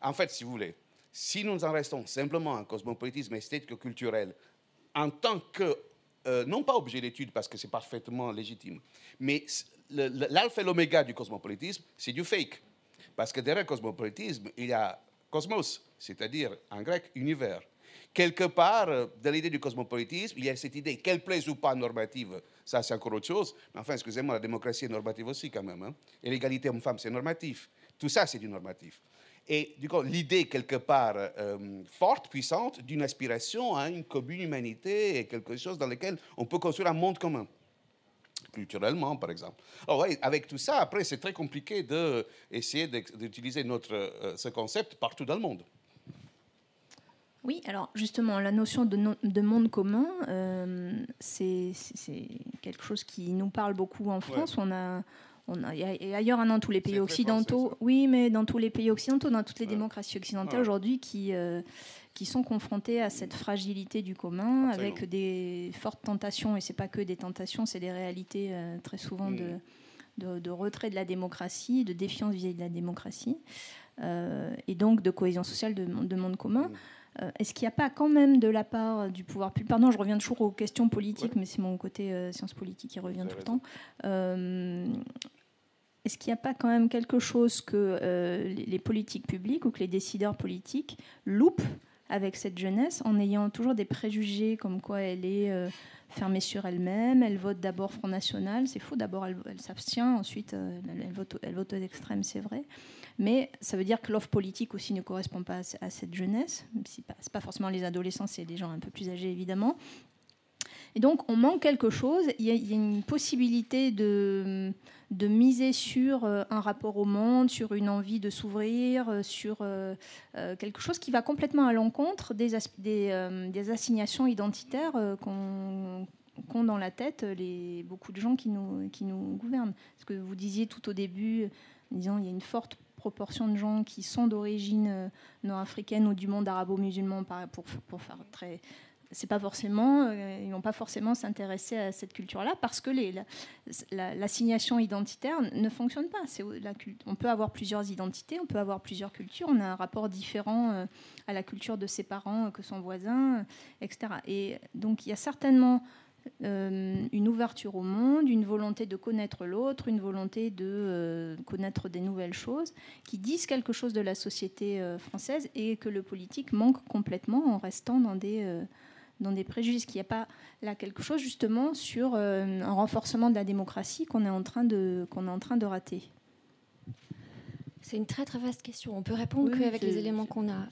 En fait, si vous voulez, si nous en restons simplement à un cosmopolitisme esthético-culturel en tant que, euh, non pas objet d'étude parce que c'est parfaitement légitime, mais l'alpha et l'oméga du cosmopolitisme, c'est du fake. Parce que derrière le cosmopolitisme, il y a cosmos, c'est-à-dire en grec univers. Quelque part, euh, dans l'idée du cosmopolitisme, il y a cette idée, qu'elle plaise ou pas normative, ça c'est encore autre chose. Mais enfin, excusez-moi, la démocratie est normative aussi quand même. Hein. Et l'égalité homme-femme, c'est normatif. Tout ça, c'est du normatif. Et du coup, l'idée, quelque part, euh, forte, puissante, d'une aspiration à une commune humanité et quelque chose dans lequel on peut construire un monde commun culturellement, par exemple. Alors, avec tout ça, après, c'est très compliqué d'essayer d'utiliser notre, euh, ce concept partout dans le monde. Oui, alors justement, la notion de, monde commun, euh, c'est quelque chose qui nous parle beaucoup en France. On a, on a, et ailleurs hein, dans tous les pays occidentaux. oui, mais dans tous les pays occidentaux, dans toutes les démocraties occidentales aujourd'hui qui, euh, qui sont confrontés à cette fragilité du commun, avec des fortes tentations, et c'est pas que des tentations, c'est des réalités euh, très souvent de, mm. de, retrait de la démocratie, de défiance vis-à-vis de la démocratie, et donc de cohésion sociale de, de monde commun. Mm. Euh, est-ce qu'il n'y a pas quand même de la part du pouvoir public, pardon, je reviens toujours aux questions politiques, mais c'est mon côté euh, sciences politiques qui revient tout le temps. Euh, est-ce qu'il n'y a pas quand même quelque chose que les politiques publiques ou que les décideurs politiques loupent avec cette jeunesse en ayant toujours des préjugés comme quoi elle est fermée sur elle-même, elle vote d'abord Front National, c'est faux, d'abord elle, s'abstient, ensuite elle, vote, elle vote aux extrêmes, c'est vrai. Mais ça veut dire que l'offre politique aussi ne correspond pas à cette jeunesse. Ce n'est pas, forcément les adolescents, c'est des gens un peu plus âgés évidemment. Et donc on manque quelque chose. Il y a, une possibilité de, de, miser sur euh, un rapport au monde, sur une envie de s'ouvrir, euh, sur euh, quelque chose qui va complètement à l'encontre des, des, assignations identitaires qu'on qu'ont dans la tête les, beaucoup de gens qui nous, qui nous gouvernent. Ce que vous disiez tout au début, disons, il y a une forte proportion de gens qui sont d'origine euh, nord-africaine ou du monde arabo-musulman, pour, pour faire très c'est pas forcément, euh, ils vont pas forcément s'intéresser à cette culture-là parce que l'assignation identitaire ne fonctionne pas. La, on peut avoir plusieurs identités, on peut avoir plusieurs cultures, on a un rapport différent euh, à la culture de ses parents que son voisin, etc. Et donc il y a certainement euh, une ouverture au monde, une volonté de connaître l'autre, une volonté de euh, connaître des nouvelles choses, qui disent quelque chose de la société euh, française et que le politique manque complètement en restant dans des, dans des préjudices. Qu'il n'y a pas là quelque chose justement sur un renforcement de la démocratie qu'on est, en train de, qu'on est en train de rater. C'est une très très vaste question. On peut répondre qu'avec les éléments qu'on a.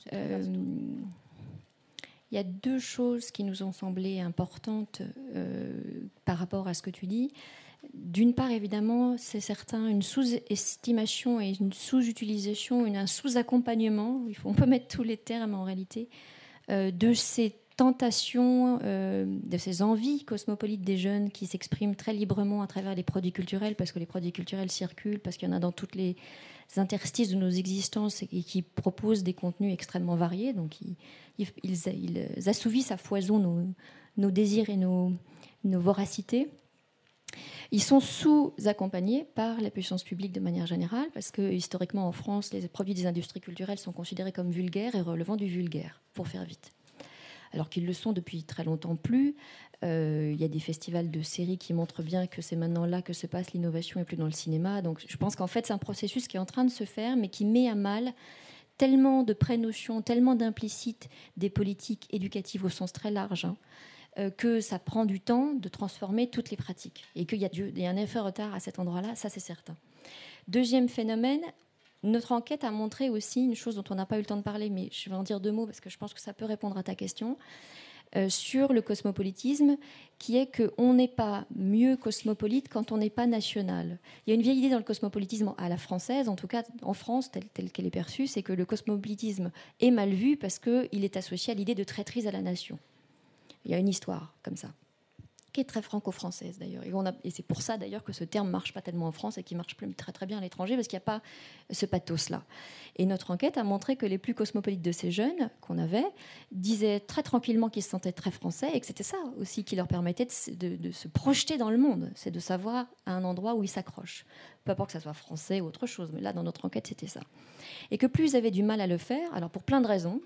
Il y a deux choses qui nous ont semblé importantes euh, par rapport à ce que tu dis. D'une part, évidemment, c'est certain, une sous-estimation et une sous-utilisation, un sous-accompagnement, on peut mettre tous les termes en réalité, euh, de ces tentations, euh, de ces envies cosmopolites des jeunes qui s'expriment très librement à travers les produits culturels, parce que les produits culturels circulent, parce qu'il y en a dans toutes les interstices de nos existences et qui proposent des contenus extrêmement variés. Donc, ils, assouvissent à foison nos, désirs et nos, voracités. Ils sont sous-accompagnés par la puissance publique de manière générale, parce que historiquement en France, les produits des industries culturelles sont considérés comme vulgaires et relevant du vulgaire, pour faire vite. Alors qu'ils le sont depuis très longtemps plus. Euh, il y a des festivals de séries qui montrent bien que c'est maintenant là que se passe l'innovation et plus dans le cinéma. Donc je pense qu'en fait c'est un processus qui est en train de se faire, mais qui met à mal tellement de prénotions, tellement d'implicites des politiques éducatives au sens très large, hein, euh, que ça prend du temps de transformer toutes les pratiques. Et qu'il y, a un effet retard à cet endroit-là, ça c'est certain. Deuxième phénomène, notre enquête a montré aussi une chose dont on n'a pas eu le temps de parler, mais je vais en dire deux mots parce que je pense que ça peut répondre à ta question. Euh, sur le cosmopolitisme, qui est qu'on n'est pas mieux cosmopolite quand on n'est pas national. Il y a une vieille idée dans le cosmopolitisme à la française, en tout cas en France, telle qu'elle est perçue, c'est que le cosmopolitisme est mal vu parce qu'il est associé à l'idée de traîtrise à la nation. Il y a une histoire comme ça qui est très franco-française d'ailleurs. Et, c'est pour ça d'ailleurs que ce terme marche pas tellement en France et qui marche plus très très bien à l'étranger parce qu'il n'y a pas ce pathos-là. Et notre enquête a montré que les plus cosmopolites de ces jeunes qu'on avait disaient très tranquillement qu'ils se sentaient très français et que c'était ça aussi qui leur permettait de, se projeter dans le monde, c'est de savoir à un endroit où ils s'accrochent. Peu importe que ça soit français ou autre chose, mais là dans notre enquête c'était ça. Et que plus ils avaient du mal à le faire, alors pour plein de raisons,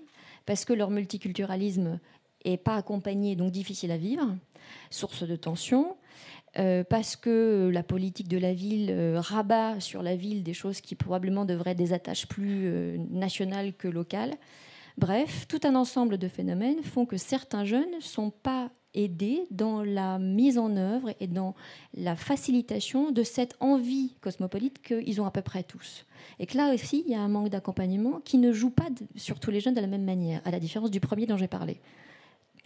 parce que leur multiculturalisme est pas accompagné, donc difficile à vivre, source de tension, euh, parce que la politique de la ville euh, rabat sur la ville des choses qui probablement devraient des attaches plus euh, nationales que locales. Bref, tout un ensemble de phénomènes font que certains jeunes ne sont pas aidés dans la mise en œuvre et dans la facilitation de cette envie cosmopolite qu'ils ont à peu près tous. Et que là aussi, il y a un manque d'accompagnement qui ne joue pas sur tous les jeunes de la même manière, à la différence du premier dont j'ai parlé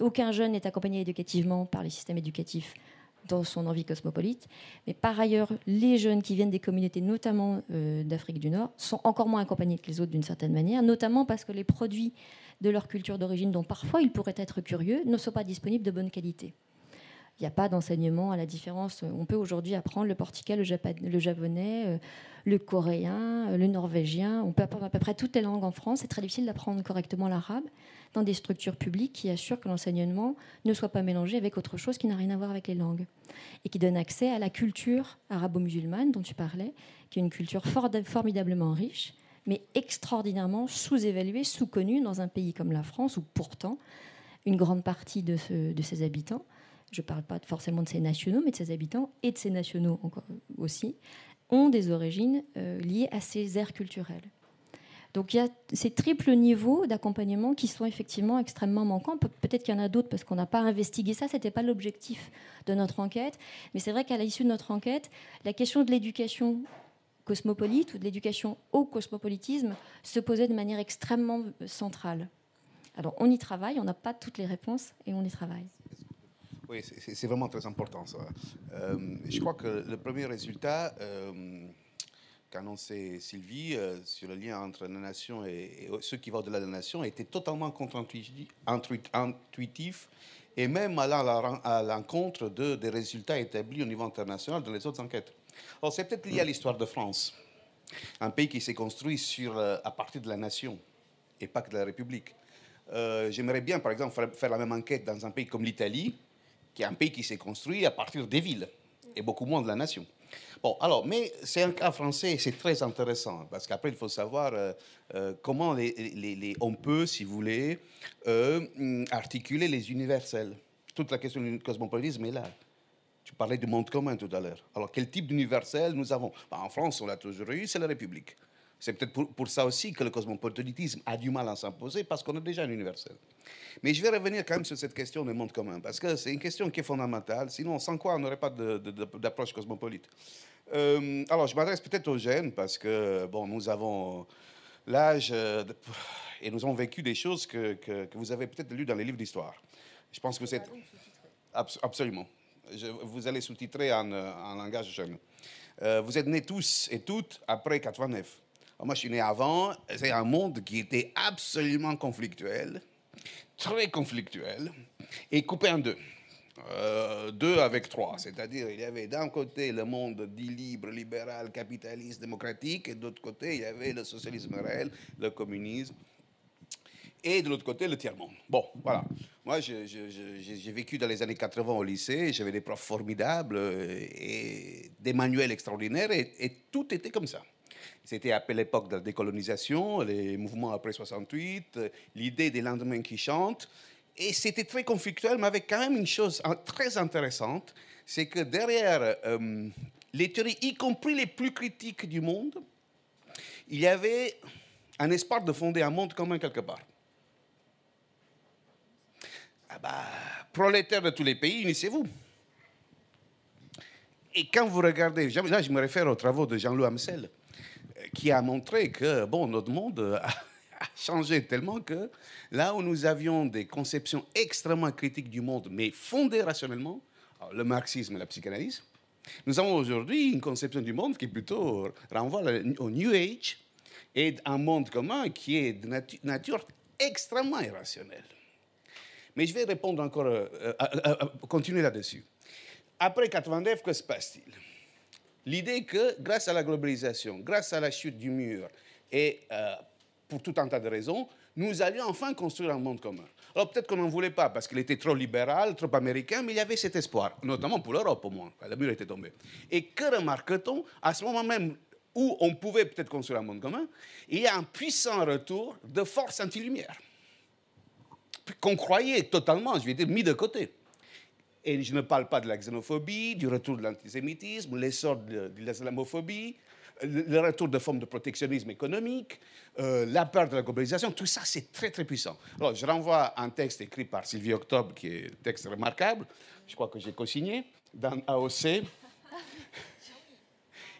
aucun jeune n'est accompagné éducativement par les systèmes éducatifs dans son envie cosmopolite. Mais par ailleurs, les jeunes qui viennent des communautés, notamment euh, d'Afrique du Nord, sont encore moins accompagnés que les autres d'une certaine manière, notamment parce que les produits de leur culture d'origine, dont parfois ils pourraient être curieux, ne sont pas disponibles de bonne qualité. Il n'y a pas d'enseignement à la différence. On peut aujourd'hui apprendre le portugais, le, japonais, euh, le coréen, euh, le norvégien. On peut apprendre à peu près toutes les langues en France. C'est très difficile d'apprendre correctement l'arabe dans des structures publiques qui assurent que l'enseignement ne soit pas mélangé avec autre chose qui n'a rien à voir avec les langues et qui donne accès à la culture arabo-musulmane dont tu parlais, qui est une culture formidablement riche, mais extraordinairement sous-évaluée, sous-connue dans un pays comme la France où pourtant une grande partie de, ses habitants je ne parle pas forcément de ces nationaux, mais de ces habitants et de ces nationaux encore aussi, ont des origines euh, liées à ces aires culturelles. Donc il y a ces triples niveaux d'accompagnement qui sont effectivement extrêmement manquants. peut-être qu'il y en a d'autres parce qu'on n'a pas investigué ça, ce n'était pas l'objectif de notre enquête. Mais c'est vrai qu'à l'issue de notre enquête, la question de l'éducation cosmopolite ou de l'éducation au cosmopolitisme se posait de manière extrêmement centrale. Alors on y travaille, on n'a pas toutes les réponses et on y travaille. Oui, c'est vraiment très important ça. Euh, je crois que le premier résultat euh, qu'annonçait Sylvie euh, sur le lien entre la nation et, ceux qui vont au-delà de la nation était totalement contre-intuitif et même allant à l'encontre de, des résultats établis au niveau international dans les autres enquêtes. Alors c'est peut-être lié à l'histoire de France, un pays qui s'est construit sur, à partir de la nation et pas que de la République. J'aimerais bien, par exemple, faire la même enquête dans un pays comme l'Italie, qui est un pays qui s'est construit à partir des villes et beaucoup moins de la nation. Bon, alors, mais c'est un cas français c'est très intéressant parce qu'après, il faut savoir euh, euh, comment on peut, si vous voulez, euh, articuler les universels. Toute la question du cosmopolitisme est là. Tu parlais du monde commun tout à l'heure. Alors, quel type d'universel nous avons? Ben, En France, on l'a toujours eu, c'est la République. C'est peut-être pour, ça aussi que le cosmopolitisme a du mal à s'imposer, parce qu'on est déjà un universel. Mais je vais revenir quand même sur cette question du monde commun, parce que c'est une question qui est fondamentale, sinon sans quoi on n'aurait pas d'approche cosmopolite. Euh, alors, je m'adresse peut-être aux jeunes, parce que, bon, nous avons l'âge euh, et nous avons vécu des choses que, que, vous avez peut-être lues dans les livres d'histoire. Je pense que vous êtes... absolument. vous allez sous-titrer en, en, langage jeune. Euh, vous êtes nés tous et toutes après 89. Moi, je suis né avant. C'est un monde qui était absolument conflictuel, très conflictuel, et coupé en deux. Euh, deux avec trois. C'est-à-dire, il y avait d'un côté le monde dit libre, libéral, capitaliste, démocratique, et de l'autre côté, il y avait le socialisme réel, le communisme, et de l'autre côté, le tiers-monde. Bon, voilà. Moi, j'ai vécu dans les années 80 au lycée, j'avais des profs formidables et des manuels extraordinaires, et tout était comme ça. C'était à l'époque de la décolonisation, les mouvements après 68, l'idée des lendemains qui chantent. Et c'était très conflictuel, mais avec quand même une chose très intéressante, c'est que derrière euh, les théories, y compris les plus critiques du monde, il y avait un espoir de fonder un monde commun quelque part. Ah bah, prolétaires de tous les pays, unissez-vous. Et quand vous regardez, là je me réfère aux travaux de Jean-Louis Amsel, qui a montré que bon, notre monde a, changé tellement que là où nous avions des conceptions extrêmement critiques du monde, mais fondées rationnellement, le marxisme et la psychanalyse, nous avons aujourd'hui une conception du monde qui plutôt renvoie au New Age et un monde commun qui est de nature extrêmement irrationnelle. Mais je vais répondre encore, euh, euh, continuer là-dessus. Après 89, que se passe-t-il? L'idée que grâce à la globalisation, grâce à la chute du mur et euh, pour tout un tas de raisons, nous allions enfin construire un monde commun. Alors peut-être qu'on n'en voulait pas parce qu'il était trop libéral, trop américain, mais il y avait cet espoir, notamment pour l'Europe au moins. Le mur était tombé. Et que remarque-t-on À ce moment même où on pouvait peut-être construire un monde commun, il y a un puissant retour de forces anti-lumière qu'on croyait totalement, je vais dire, mis de côté. Et je ne parle pas de la xénophobie, du retour de l'antisémitisme, l'essor de, l'islamophobie, le retour de formes de protectionnisme économique, euh, la peur de la globalisation, tout ça c'est très très puissant. Alors je renvoie à un texte écrit par Sylvie Octobre, qui est un texte remarquable, je crois que j'ai co-signé, dans AOC,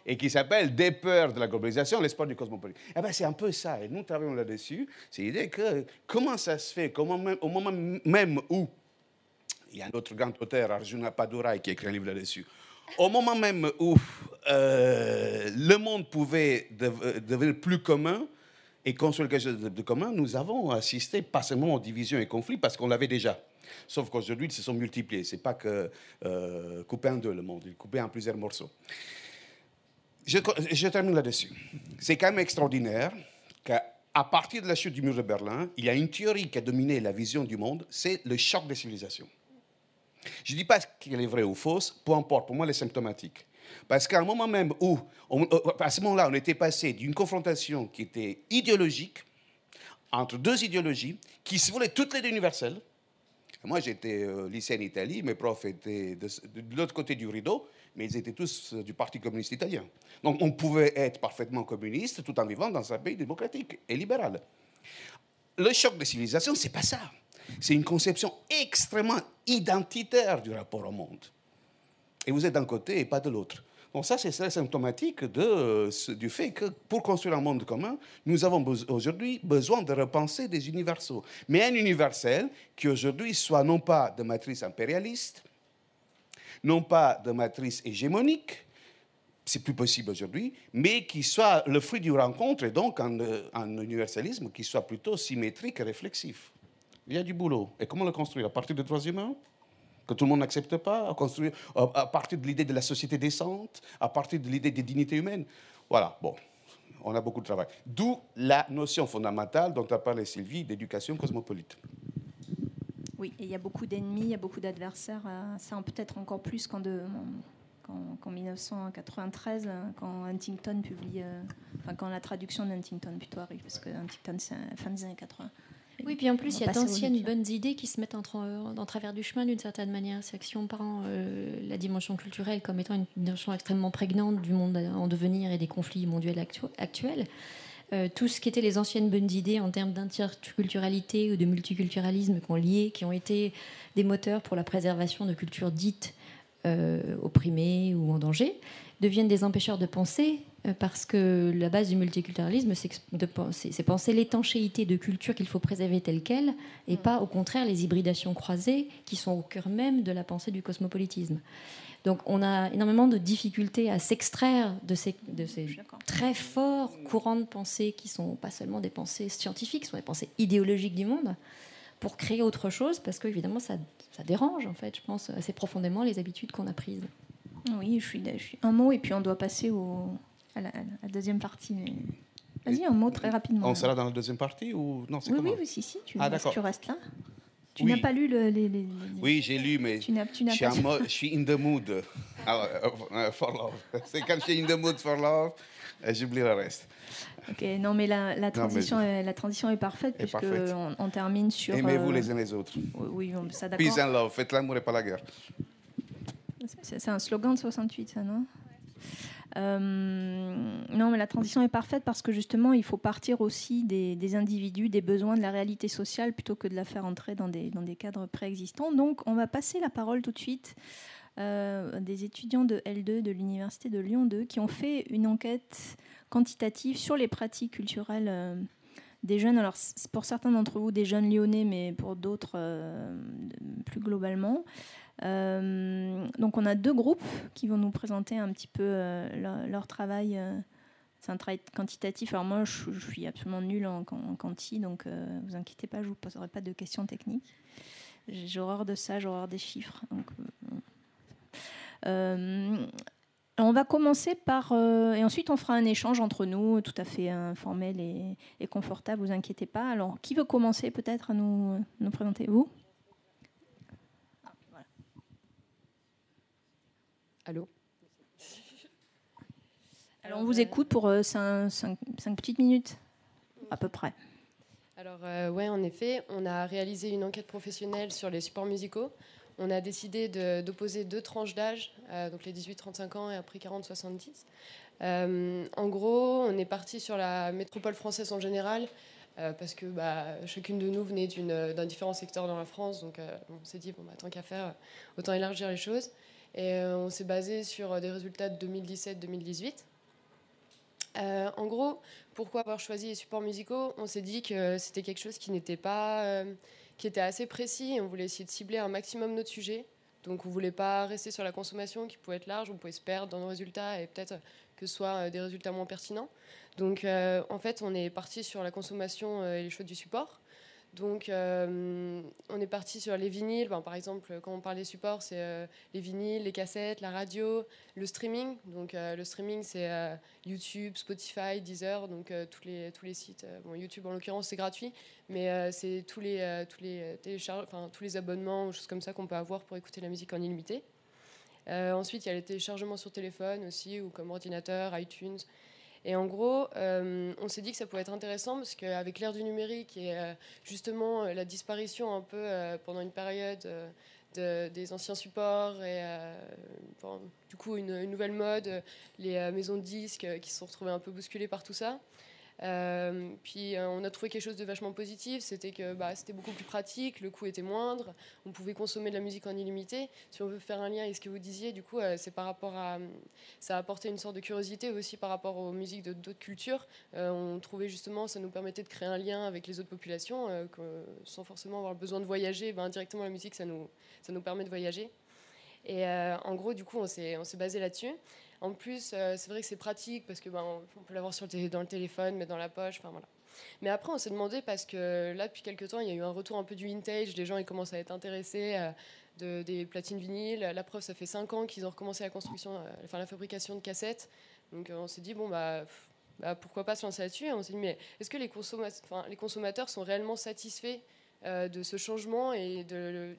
et qui s'appelle Des peurs de la globalisation, l'espoir du cosmopolite. Eh ben, c'est un peu ça, et nous travaillons là-dessus, c'est l'idée que comment ça se fait, comment au moment même où Il y a un autre grand auteur, Arjuna Padurai, qui a écrit un livre là-dessus. Au moment même où euh, le monde pouvait devenir plus commun et construire quelque chose de, commun, nous avons assisté pas seulement aux divisions et conflits, parce qu'on l'avait déjà. Sauf qu'aujourd'hui, ils se sont multipliés. Ce n'est pas que euh, couper en deux le monde, il est coupé en plusieurs morceaux. Je, je termine là-dessus. C'est quand même extraordinaire qu'à partir de la chute du mur de Berlin, il y a une théorie qui a dominé la vision du monde, c'est le choc des civilisations. Je ne dis pas qu'elle est vraie ou fausse, peu importe, pour moi, elle est symptomatique. Parce qu'à un moment même où, euh, à ce moment-là, on était passé d'une confrontation qui était idéologique, entre deux idéologies, qui se voulaient toutes les deux universelles. Moi, j'étais au lycée en Italie, mes profs étaient de, l'autre côté du rideau, mais ils étaient tous du Parti communiste italien. Donc on pouvait être parfaitement communiste tout en vivant dans un pays démocratique et libéral. Le choc des civilisations, c'est pas ça. C'est une conception extrêmement identitaire du rapport au monde. Et vous êtes d'un côté et pas de l'autre. Donc ça, c'est symptomatique du fait que pour construire un monde commun, nous avons aujourd'hui besoin de repenser des universaux. Mais un universel qui aujourd'hui soit non pas de matrice impérialiste, non pas de matrice hégémonique, c'est plus possible aujourd'hui, mais qui soit le fruit d'une rencontre et donc un, universalisme qui soit plutôt symétrique et réflexif. Il y a du boulot. Et comment le construire? À partir de droits humains que tout le monde n'accepte pas, à, construire, à partir de l'idée de la société décente, à partir de l'idée des dignités humaines? Voilà, bon, on a beaucoup de travail. D'où la notion fondamentale dont a parlé Sylvie d'éducation cosmopolite. Oui, et il y a beaucoup d'ennemis, il y a beaucoup d'adversaires, euh, ça peut-être encore plus qu'en, 1993, euh, quand Huntington publie, euh, enfin quand la traduction d'Huntington plutôt arrive, parce que Huntington c'est fin des années 80. Oui, puis en plus, il y a d'anciennes bonnes idées qui se mettent en, en travers du chemin d'une certaine manière. C'est que si on prend euh, la dimension culturelle comme étant une dimension extrêmement prégnante du monde en devenir et des conflits mondiaux actuels, euh, tout ce qui était les anciennes bonnes idées en termes d'interculturalité ou de multiculturalisme qui ont lié, qui ont été des moteurs pour la préservation de cultures dites euh, opprimées ou en danger, deviennent des empêcheurs de penser euh, parce que la base du multiculturalisme, c'est penser l'étanchéité de culture qu'il faut préserver telle qu'elle, et pas au contraire les hybridations croisées qui sont au cœur même de la pensée du cosmopolitisme. Donc on a énormément de difficultés à s'extraire de ces, de ces très forts courants de pensée qui sont pas seulement des pensées scientifiques, sont des pensées idéologiques du monde, pour créer autre chose, parce qu'évidemment ça, ça dérange en fait, je pense, assez profondément les habitudes qu'on a prises. Oui, je suis, je suis un mot et puis on doit passer au, à la, deuxième partie. Vas-y, un mot très rapidement. On sera dans la deuxième partie ou non oui, oui, oui, si, si, tu, ah, restes, tu restes là. Tu n'as pas lu le, les, les, Oui, j'ai lu, mais tu n'as, tu je, suis je suis in the mood Alors, euh, euh, for love. C'est quand je suis in the mood for love, euh, j'oublie le reste. Ok, non, mais la, la transition, est, la transition est parfaite, puisque on, on, termine sur. Aimez-vous les uns les autres. Oui, ça d'accord. Peace and love, faites l'amour et pas la guerre. C'est, c'est un slogan de 68, ça, non? Euh, non, mais la transition est parfaite parce que justement, il faut partir aussi des, individus, des besoins de la réalité sociale plutôt que de la faire entrer dans des, dans des cadres préexistants. Donc, on va passer la parole tout de suite euh, des étudiants de L2 de l'Université de Lyon 2 qui ont fait une enquête quantitative sur les pratiques culturelles. Euh, des jeunes, alors pour certains d'entre vous des jeunes lyonnais, mais pour d'autres plus globalement. Euh, donc on a deux groupes qui vont nous présenter un petit peu euh, leur, travail. Euh. c'est un travail quantitatif. Alors moi, je, suis absolument nulle en, en, quanti, donc vous inquiétez pas, je vous poserai pas de questions techniques. J'ai horreur de ça, j'ai horreur des chiffres. On va commencer par... et ensuite, on fera un échange entre nous, tout à fait informel et, et confortable, vous inquiétez pas. Alors, qui veut commencer peut-être à nous, nous présenter? Vous? Allô? Alors on vous écoute pour 5 euh, petites minutes, à peu près. Alors euh, ouais, en effet, on a réalisé une enquête professionnelle sur les supports musicaux. On a décidé d'opposer deux tranches d'âge, euh, donc les 18-35 ans et après 40-70. en gros, on est parti sur la métropole française en général, parce que bah, chacune de nous venait d'un différent secteur dans la France, donc on s'est dit, bon, bah, tant qu'à faire, autant élargir les choses. Et euh, on s'est basé sur des résultats de 2017-2018. Euh, en gros, pourquoi avoir choisi les supports musicaux? On s'est dit que c'était quelque chose qui n'était pas, euh, qui était assez précis et on voulait essayer de cibler un maximum notre sujet. Donc on voulait pas rester sur la consommation qui pouvait être large, on pouvait se perdre dans nos résultats et peut-être que ce soit des résultats moins pertinents. Donc en fait, on est parti sur la consommation et les choix du support. Donc, euh, on est parti sur les vinyles. par exemple, quand on parle des supports, c'est euh, les vinyles, les cassettes, la radio, le streaming. Donc, euh, le streaming, c'est YouTube, Spotify, Deezer, donc tous, les, sites. bon, YouTube, en l'occurrence, c'est gratuit, mais c'est tous les, tous, les tous les abonnements ou choses comme ça qu'on peut avoir pour écouter la musique en illimité. ensuite, il y a les téléchargements sur téléphone aussi, ou comme ordinateur, iTunes. Et en gros, euh, on s'est dit que ça pouvait être intéressant parce qu'avec l'ère du numérique et euh, justement euh, la disparition un peu pendant une période des anciens supports et du coup une, une, nouvelle mode, les maisons de disques qui se sont retrouvées un peu bousculées par tout ça, euh, puis euh, on a trouvé quelque chose de vachement positif, c'était que bah, c'était beaucoup plus pratique, le coût était moindre, on pouvait consommer de la musique en illimité. Si on veut faire un lien avec ce que vous disiez, du coup, euh, c'est par rapport à, ça a apporté une sorte de curiosité aussi par rapport aux musiques d'autres cultures. on trouvait justement, ça nous permettait de créer un lien avec les autres populations, sans forcément avoir besoin de voyager. Ben, directement la musique, ça nous, ça nous permet de voyager. Et en gros, du coup, on s'est basé là-dessus. En plus, euh, c'est vrai que c'est pratique parce que ben, on peut l'avoir dans le téléphone, mais dans la poche. Enfin voilà. Mais après, on s'est demandé parce que là, depuis quelques temps, il y a eu un retour un peu du vintage. Les gens, ils commencent à être intéressés euh, de, des platines vinyles. La preuve, ça fait 5 ans qu'ils ont recommencé la construction, euh, enfin la fabrication de cassettes. Donc, on s'est dit bon bah, bah, pourquoi pas se lancer là-dessus? On s'est dit mais est-ce que les, consommateurs, sont réellement satisfaits de ce changement et de,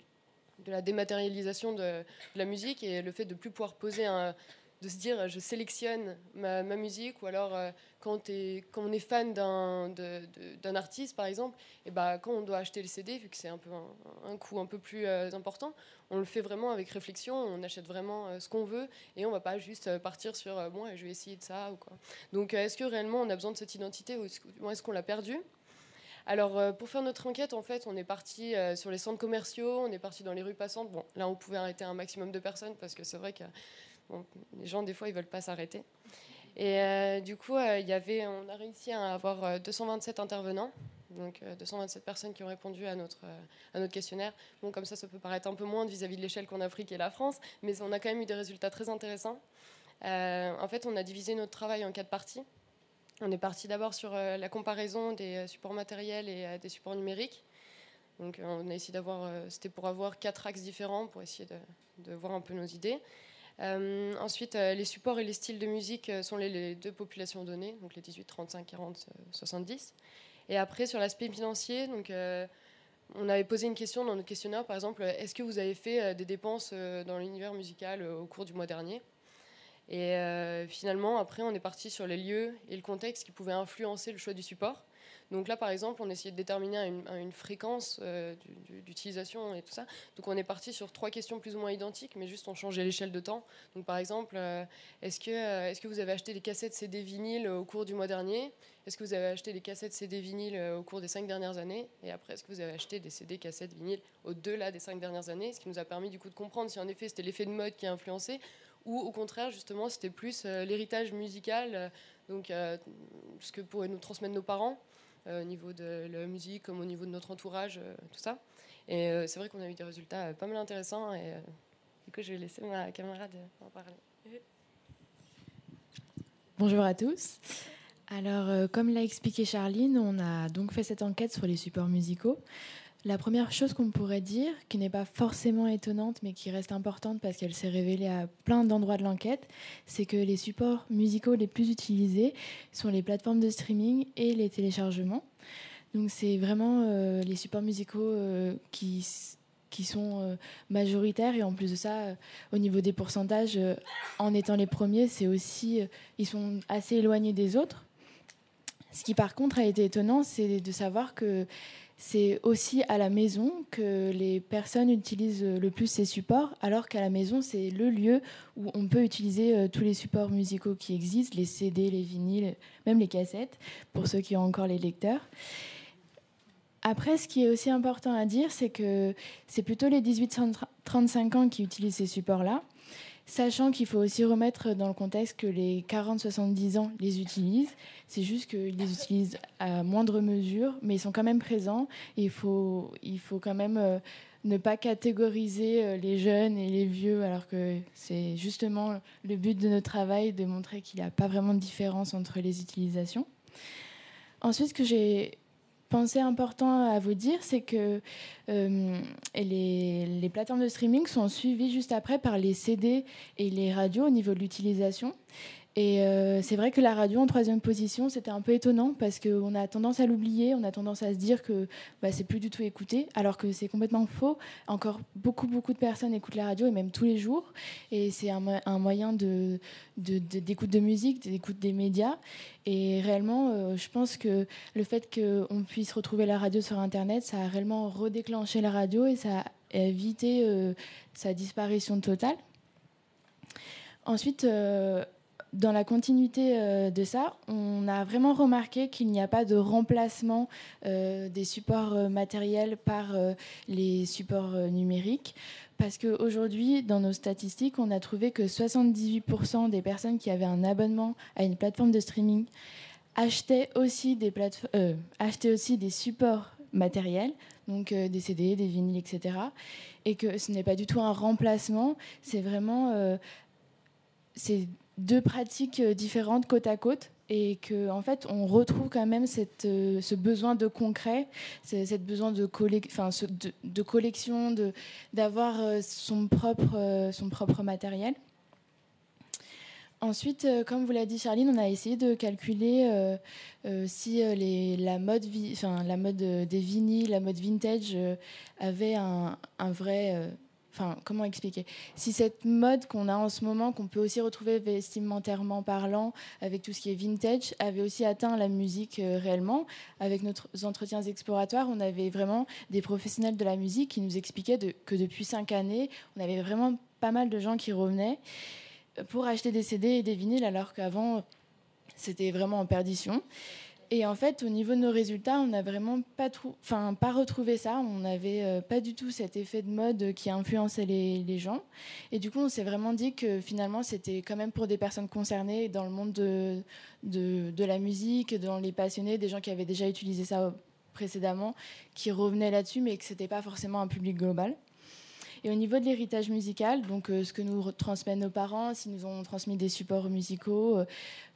de la dématérialisation de, de, la musique et le fait de plus pouvoir poser un de se dire je sélectionne ma, musique ou alors euh, quand, on est fan d'un artiste par exemple et bah, quand on doit acheter le CD vu que c'est un peu un, coût un peu plus euh, important on le fait vraiment avec réflexion on achète vraiment euh, ce qu'on veut et on va pas juste partir sur bon je vais essayer de ça ou quoi donc est-ce que réellement on a besoin de cette identité ou est-ce qu'on l'a perdue? Alors, pour faire notre enquête, en fait, on est parti sur les centres commerciaux, on est parti dans les rues passantes. Bon, là, on pouvait arrêter un maximum de personnes parce que c'est vrai que les gens, des fois, ils veulent pas s'arrêter. Et euh, du coup, euh, y avait, on a réussi à avoir 227 euh, intervenants, donc 227 personnes qui ont répondu à notre, à notre questionnaire. Bon, comme ça, ça peut paraître un peu moins vis-à-vis de l'échelle qu'on a pris, qui la France, mais on a quand même eu des résultats très intéressants. en fait, on a divisé notre travail en quatre parties. On est parti d'abord sur la comparaison des supports matériels et des supports numériques. Donc, on a essayé d'avoir, c'était pour avoir quatre axes différents pour essayer de voir un peu nos idées. Euh, ensuite, euh, les supports et les styles de musique euh, sont les, deux populations données, donc les 18, 35, 40, 70. Et après, sur l'aspect financier, donc, on avait posé une question dans notre questionnaire, par exemple, est-ce que vous avez fait des dépenses dans l'univers musical au cours du mois dernier? Et finalement, après, on est parti sur les lieux et le contexte qui pouvaient influencer le choix du support. Donc là, par exemple, on essayait de déterminer une, fréquence euh, d'utilisation et tout ça. Donc on est parti sur trois questions plus ou moins identiques, mais juste on changeait l'échelle de temps. Donc par exemple, euh, est-ce que, euh, que vous avez acheté des cassettes CD vinyles au cours du mois dernier? Est-ce que vous avez acheté des cassettes CD vinyles au cours des cinq dernières années? Et après, est-ce que vous avez acheté des CD cassettes vinyles au-delà des cinq dernières années? Ce qui nous a permis du coup de comprendre si en effet c'était l'effet de mode qui a influencé ou au contraire justement c'était plus l'héritage musical, donc ce que pourraient nous transmettre nos parents. Euh, au niveau de la musique comme au niveau de notre entourage, euh, tout ça. Et euh, c'est vrai qu'on a eu des résultats pas mal intéressants. Et du coup, je vais laisser ma camarade en parler. Bonjour à tous. Alors, comme l'a expliqué Charline, on a donc fait cette enquête sur les supports musicaux. La première chose qu'on pourrait dire, qui n'est pas forcément étonnante, mais qui reste importante parce qu'elle s'est révélée à plein d'endroits de l'enquête, c'est que les supports musicaux les plus utilisés sont les plateformes de streaming et les téléchargements. Donc c'est vraiment euh, les supports musicaux euh, qui, qui sont euh, majoritaires et en plus de ça, au niveau des pourcentages, en étant les premiers, c'est aussi ils sont assez éloignés des autres. Ce qui par contre a été étonnant, c'est de savoir que c'est aussi à la maison que les personnes utilisent le plus ces supports, alors qu'à la maison, c'est le lieu où on peut utiliser euh, tous les supports musicaux qui existent, les CD, les vinyles, même les cassettes, pour ceux qui ont encore les lecteurs. Après, ce qui est aussi important à dire, c'est que c'est plutôt les 18-35 ans qui utilisent ces supports-là. Sachant qu'il faut aussi remettre dans le contexte que les 40-70 ans les utilisent. C'est juste qu'ils les utilisent à moindre mesure, mais ils sont quand même présents. Il faut, il faut quand même euh, ne pas catégoriser euh, les jeunes et les vieux, alors que c'est justement le but de notre travail de montrer qu'il n'y a pas vraiment de différence entre les utilisations. Ensuite, ce que j'ai pensé important à vous dire, c'est que euh, les, plateformes de streaming sont suivies juste après par les CD et les radios au niveau de l'utilisation. Et euh, c'est vrai que la radio en troisième position, c'était un peu étonnant parce qu'on a tendance à l'oublier, on a tendance à se dire que bah, c'est plus du tout écouté, alors que c'est complètement faux. Encore beaucoup, beaucoup de personnes écoutent la radio et même tous les jours. Et c'est un, moyen d'écoute de, musique, d'écoute des médias. Et réellement, euh, je pense que le fait qu'on puisse retrouver la radio sur Internet, ça a réellement redéclenché la radio et ça a évité euh, sa disparition totale. Ensuite, dans la continuité euh, de ça, on a vraiment remarqué qu'il n'y a pas de remplacement euh, des supports euh, matériels par les supports numériques. Parce qu'aujourd'hui, dans nos statistiques, on a trouvé que 78% des personnes qui avaient un abonnement à une plateforme de streaming achetaient aussi des, supports matériels, donc des CD, des vinyles, etc. Et que ce n'est pas du tout un remplacement, c'est vraiment... deux pratiques euh, différentes côte à côte et que en fait on retrouve quand même cette, euh, ce besoin de concret, cette besoin de, enfin, de, de collection, de d'avoir euh, son propre son propre matériel. Ensuite, comme vous l'a dit Charline, on a essayé de calculer si les, la mode, enfin, la mode des vinyles, la mode vintage avait un, un vrai Enfin, comment expliquer? Si cette mode qu'on a en ce moment, qu'on peut aussi retrouver vestimentairement parlant, avec tout ce qui est vintage, avait aussi atteint la musique euh, réellement, avec nos entretiens exploratoires, on avait vraiment des professionnels de la musique qui nous expliquaient que depuis cinq années, on avait vraiment pas mal de gens qui revenaient pour acheter des CD et des vinyles, alors qu'avant, c'était vraiment en perdition. Et en fait, au niveau de nos résultats, on n'a vraiment pas, retrouvé ça. On n'avait euh, pas du tout cet effet de mode qui influençait les, les gens. Et du coup, on s'est vraiment dit que finalement, c'était quand même pour des personnes concernées dans le monde de, de, de, la musique, dans les passionnés, des gens qui avaient déjà utilisé ça précédemment, qui revenaient là-dessus, mais que ce n'était pas forcément un public global. Et au niveau de l'héritage musical, donc euh, ce que nous transmettent nos parents, s'ils nous ont transmis des supports musicaux, euh,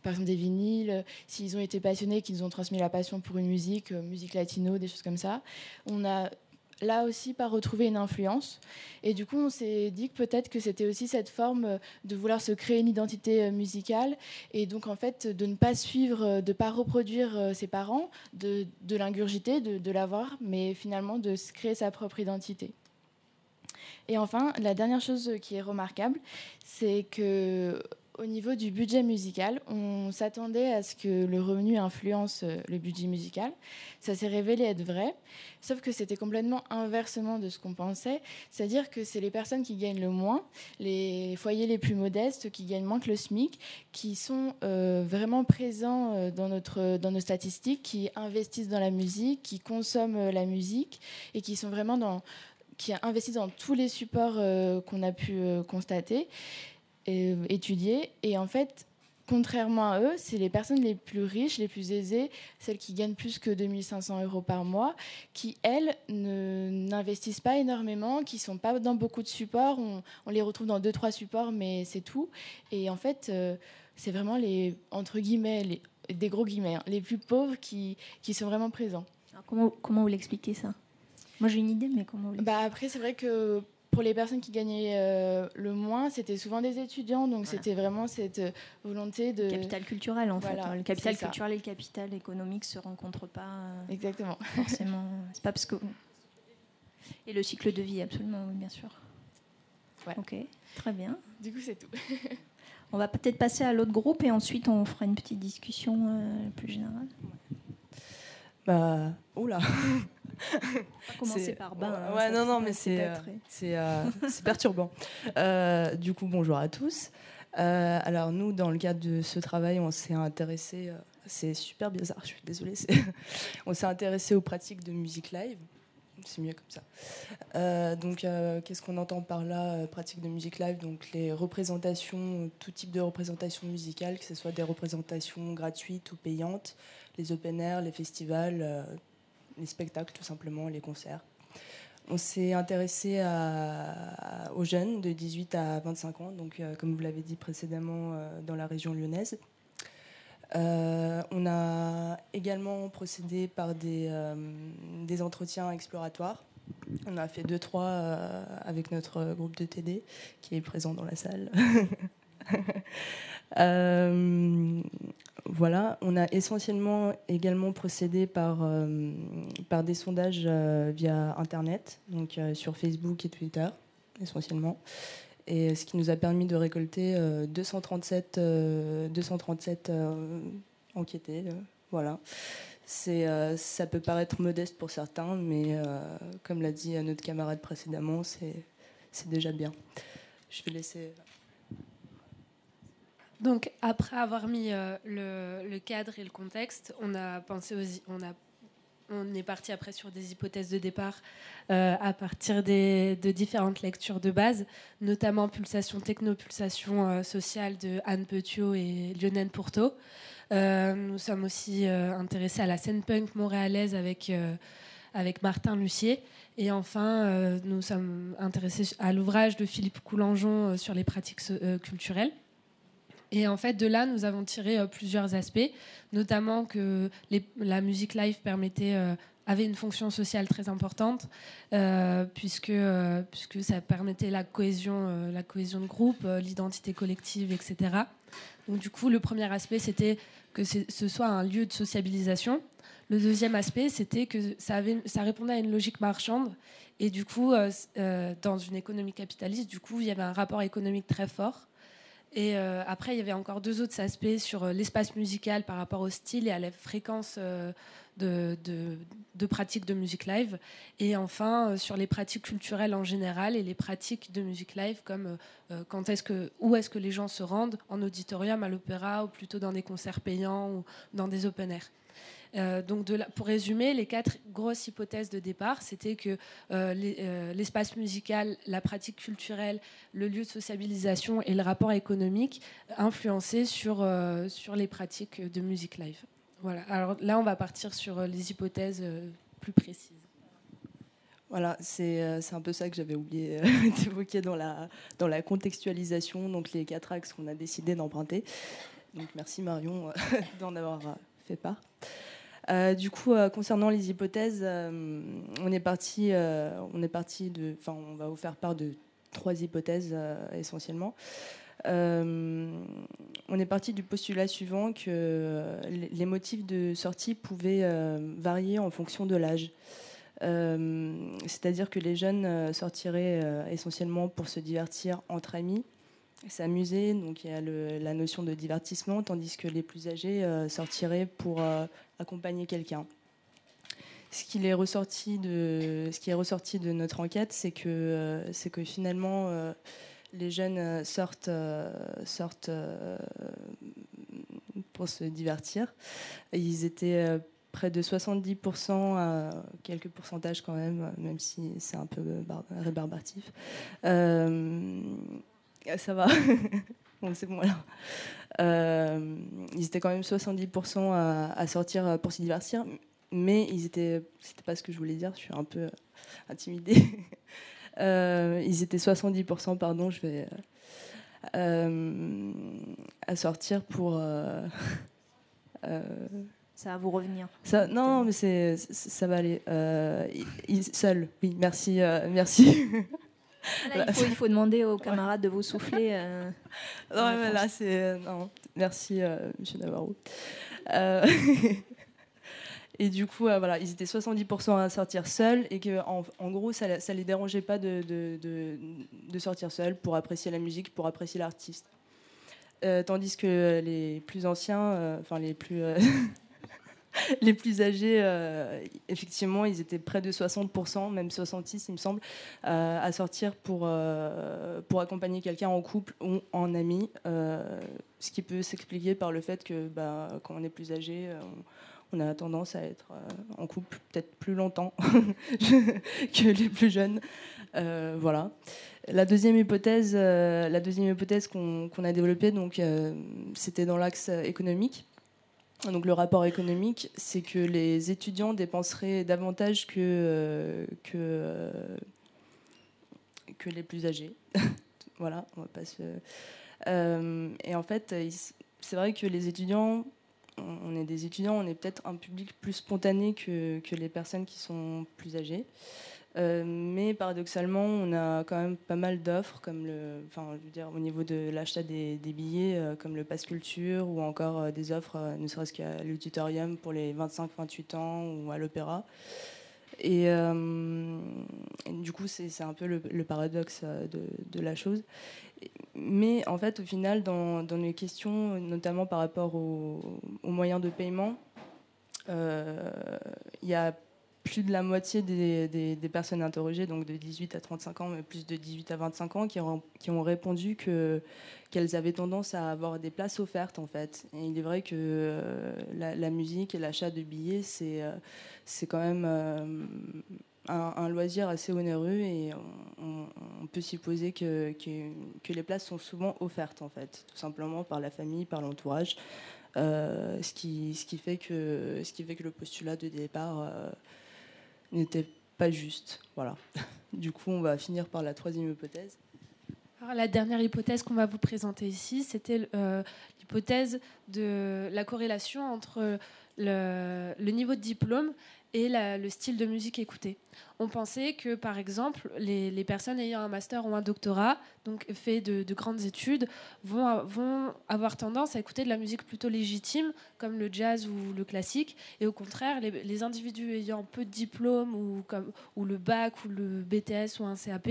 par exemple des vinyles, euh, s'ils ont été passionnés, qu'ils nous ont transmis la passion pour une musique, musique latino, des choses comme ça, on a là aussi pas retrouvé une influence. Et du coup, on s'est dit que peut-être que c'était aussi cette forme de vouloir se créer une identité musicale et donc en fait de ne pas suivre, de ne pas reproduire ses parents, de, l'ingurgiter, de, de l'avoir, mais finalement de se créer sa propre identité. Et enfin, la dernière chose qui est remarquable, c'est que au niveau du budget musical, on s'attendait à ce que le revenu influence euh, le budget musical. Ça s'est révélé être vrai, sauf que c'était complètement inversement de ce qu'on pensait. C'est-à-dire que c'est les personnes qui gagnent le moins, les foyers les plus modestes, qui gagnent moins que le SMIC, qui sont euh, vraiment présents euh, dans, notre, dans nos statistiques, qui investissent dans la musique, qui consomment la musique et qui sont vraiment dans, qui a investi dans tous les supports euh, qu'on a pu euh, constater euh, étudier. Et en fait, contrairement à eux, c'est les personnes les plus riches, les plus aisées, celles qui gagnent plus que 2500 euros par mois, qui, elles, n'investissent pas énormément, qui sont pas dans beaucoup de supports. On, les retrouve dans deux, trois supports, mais c'est tout. Et en fait, c'est vraiment les, entre guillemets, les, des gros guillemets, hein, les plus pauvres qui, qui sont vraiment présents. Comment, comment vous l'expliquez ça? Moi, j'ai une idée, mais comment bah Après, c'est vrai que pour les personnes qui gagnaient euh, le moins, c'était souvent des étudiants, donc c'était vraiment cette euh, volonté de... Capital culturel, en fait. Hein. Le capital culturel et le capital économique se rencontrent pas. Euh, Exactement. Forcément. c'est pas parce que... Et le cycle de vie, absolument, oui, bien sûr. Ouais. Ok, très bien. Du coup, c'est tout. on va peut-être passer à l'autre groupe et ensuite on fera une petite discussion plus générale. Bah, oula commencer par bain. Hein, ouais, non, non, mais c'est euh, euh, c'est perturbant. Euh, du coup, bonjour à tous. alors, nous, dans le cadre de ce travail, on s'est intéressé. c'est super bizarre, je suis désolée. on s'est intéressé aux pratiques de musique live. c'est mieux comme ça. donc, qu'est-ce qu'on entend par là Pratique de musique live, donc les représentations, tout type de représentations musicales, que ce soit des représentations gratuites ou payantes, les open air, les festivals, les spectacles tout simplement, les concerts. On s'est intéressé aux jeunes de 18 à 25 ans, donc comme vous l'avez dit précédemment, dans la région lyonnaise. Euh, on a également procédé par des, euh, des, entretiens exploratoires. On a fait deux, trois euh, avec notre groupe de TD qui est présent dans la salle. voilà, on a essentiellement également procédé par, par des sondages via Internet, donc sur Facebook et Twitter essentiellement et ce qui nous a permis de récolter 237, euh, 237 euh, euh, enquêtés. voilà. Ça peut paraître modeste pour certains, mais comme l'a dit notre camarade précédemment, c'est, c'est déjà bien. Je vais laisser. Donc, après avoir mis le, le, cadre et le contexte, on a pensé on a on est parti après sur des hypothèses de départ euh, à partir de différentes lectures de base, notamment Pulsation Techno, Pulsation euh, Sociale de Anne Petiot et Lionel Pourteau. Euh, nous sommes aussi intéressés à la scène punk montréalaise avec, avec Martin Lucier. Et enfin, nous sommes intéressés à l'ouvrage de Philippe Coulangeon sur les pratiques culturelles. Et en fait, de là, nous avons tiré euh, plusieurs aspects, notamment que la musique live euh, avait une fonction sociale très importante, euh, puisque, puisque ça permettait la cohésion, la cohésion de groupe, l'identité collective, etc. Donc du coup, le premier aspect, c'était que ce soit un lieu de sociabilisation. Le deuxième aspect, c'était que ça, avait, ça répondait à une logique marchande. Et du coup, dans une économie capitaliste, du coup, il y avait un rapport économique très fort. Et euh, après, il y avait encore deux autres aspects sur euh, l'espace musical par rapport au style et à la fréquence euh, de, pratiques de musique live. Et enfin, sur les pratiques culturelles en général et les pratiques de musique live, comme quand est-ce que, où est-ce que les gens se rendent en auditorium, à l'opéra, ou plutôt dans des concerts payants ou dans des open air. Euh, donc pour résumer, les quatre grosses hypothèses de départ, c'était que euh, euh, l'espace musical, la pratique culturelle, le lieu de sociabilisation et le rapport économique influençaient sur, sur les pratiques de musique live. Voilà. Alors là, on va partir sur les hypothèses plus précises. Voilà, c'est un peu ça que j'avais oublié d'évoquer dans la, dans la contextualisation, donc les quatre axes qu'on a décidé d'emprunter. Donc merci Marion d'en avoir fait part. Euh, du coup, euh, concernant les hypothèses, euh, on est parti, on est parti de, enfin, on va vous faire part de trois hypothèses essentiellement. on est parti du postulat suivant que les motifs de sortie pouvaient varier en fonction de l'âge. C'est-à-dire que les jeunes sortiraient essentiellement pour se divertir entre amis, s'amuser, donc il y a la notion de divertissement, tandis que les plus âgés euh, sortiraient pour euh, accompagner quelqu'un. Ce qui, est ressorti de, notre enquête, c'est que, euh, que finalement, les jeunes sortent, sortent pour se divertir. Ils étaient près de 70%, à quelques pourcentages quand même, même si c'est un peu rébarbatif. Ça va. bon, c'est bon. Euh, ils étaient quand même 70% à, sortir euh, pour s'y divertir, mais ils étaient. C'était pas ce que je voulais dire, je suis un peu euh, intimidée. ils étaient 70%, pardon, je vais. à sortir pour. ça va vous revenir. Ça, non, mais c'est, ça va aller. seul, oui, merci. merci. Il, faut, demander aux camarades de vous souffler. Euh, non, mais là, c'est. Euh, non, merci, euh, monsieur Navarro. et du coup, voilà, ils étaient 70% à sortir seuls et que, en, gros, ça, ne les dérangeait pas de, de, de, sortir seuls pour apprécier la musique, pour apprécier l'artiste. tandis que les plus anciens, enfin les plus les plus âgés, euh, effectivement, ils étaient près de 60%, même 66, il me semble, euh, à sortir pour, euh, pour accompagner quelqu'un en couple ou en ami. ce qui peut s'expliquer par le fait que bah, quand on est plus âgé, on, a tendance à être en couple peut-être plus longtemps que les plus jeunes. voilà. La deuxième hypothèse, la deuxième hypothèse qu'on a développée, donc, c'était dans l'axe économique. Donc le rapport économique, c'est que les étudiants dépenseraient davantage que, euh, euh, les plus âgés. voilà, on va pas se... Euh, et en fait, c'est vrai que les étudiants, on est des étudiants, on est peut-être un public plus spontané que les personnes qui sont plus âgées. Euh, mais paradoxalement, on a quand même pas mal d'offres, comme le, enfin, je veux dire, au niveau de l'achat des, billets, euh, comme le Pass Culture, ou encore euh, des offres, ne serait-ce qu'à l'auditorium pour les 25-28 ans, ou à l'opéra. Et, du coup, c'est un peu le, paradoxe de, la chose. Mais en fait, au final, dans, dans les questions, notamment par rapport aux, aux moyens de paiement, il y a plus de la moitié des, personnes interrogées, donc de 18 à 35 ans, mais plus de 18 à 25 ans, qui ont, répondu que, qu'elles avaient tendance à avoir des places offertes, en fait. Et il est vrai que euh, la, musique et l'achat de billets, c'est, euh, c'est quand même euh, un, loisir assez onéreux et on, peut supposer que, les places sont souvent offertes, en fait, tout simplement par la famille, par l'entourage. ce qui fait que le postulat de départ n'était pas juste. Voilà. Du coup, on va finir par la troisième hypothèse. La dernière hypothèse qu'on va vous présenter ici, c'était euh, l'hypothèse de la corrélation entre le, niveau de diplôme et le style de musique écouté. On pensait que, par exemple, les, personnes ayant un master ou un doctorat, donc fait de, grandes études, vont, avoir tendance à écouter de la musique plutôt légitime, comme le jazz ou le classique, et au contraire, les, individus ayant peu de diplôme ou, comme, ou le bac ou le BTS ou un CAP,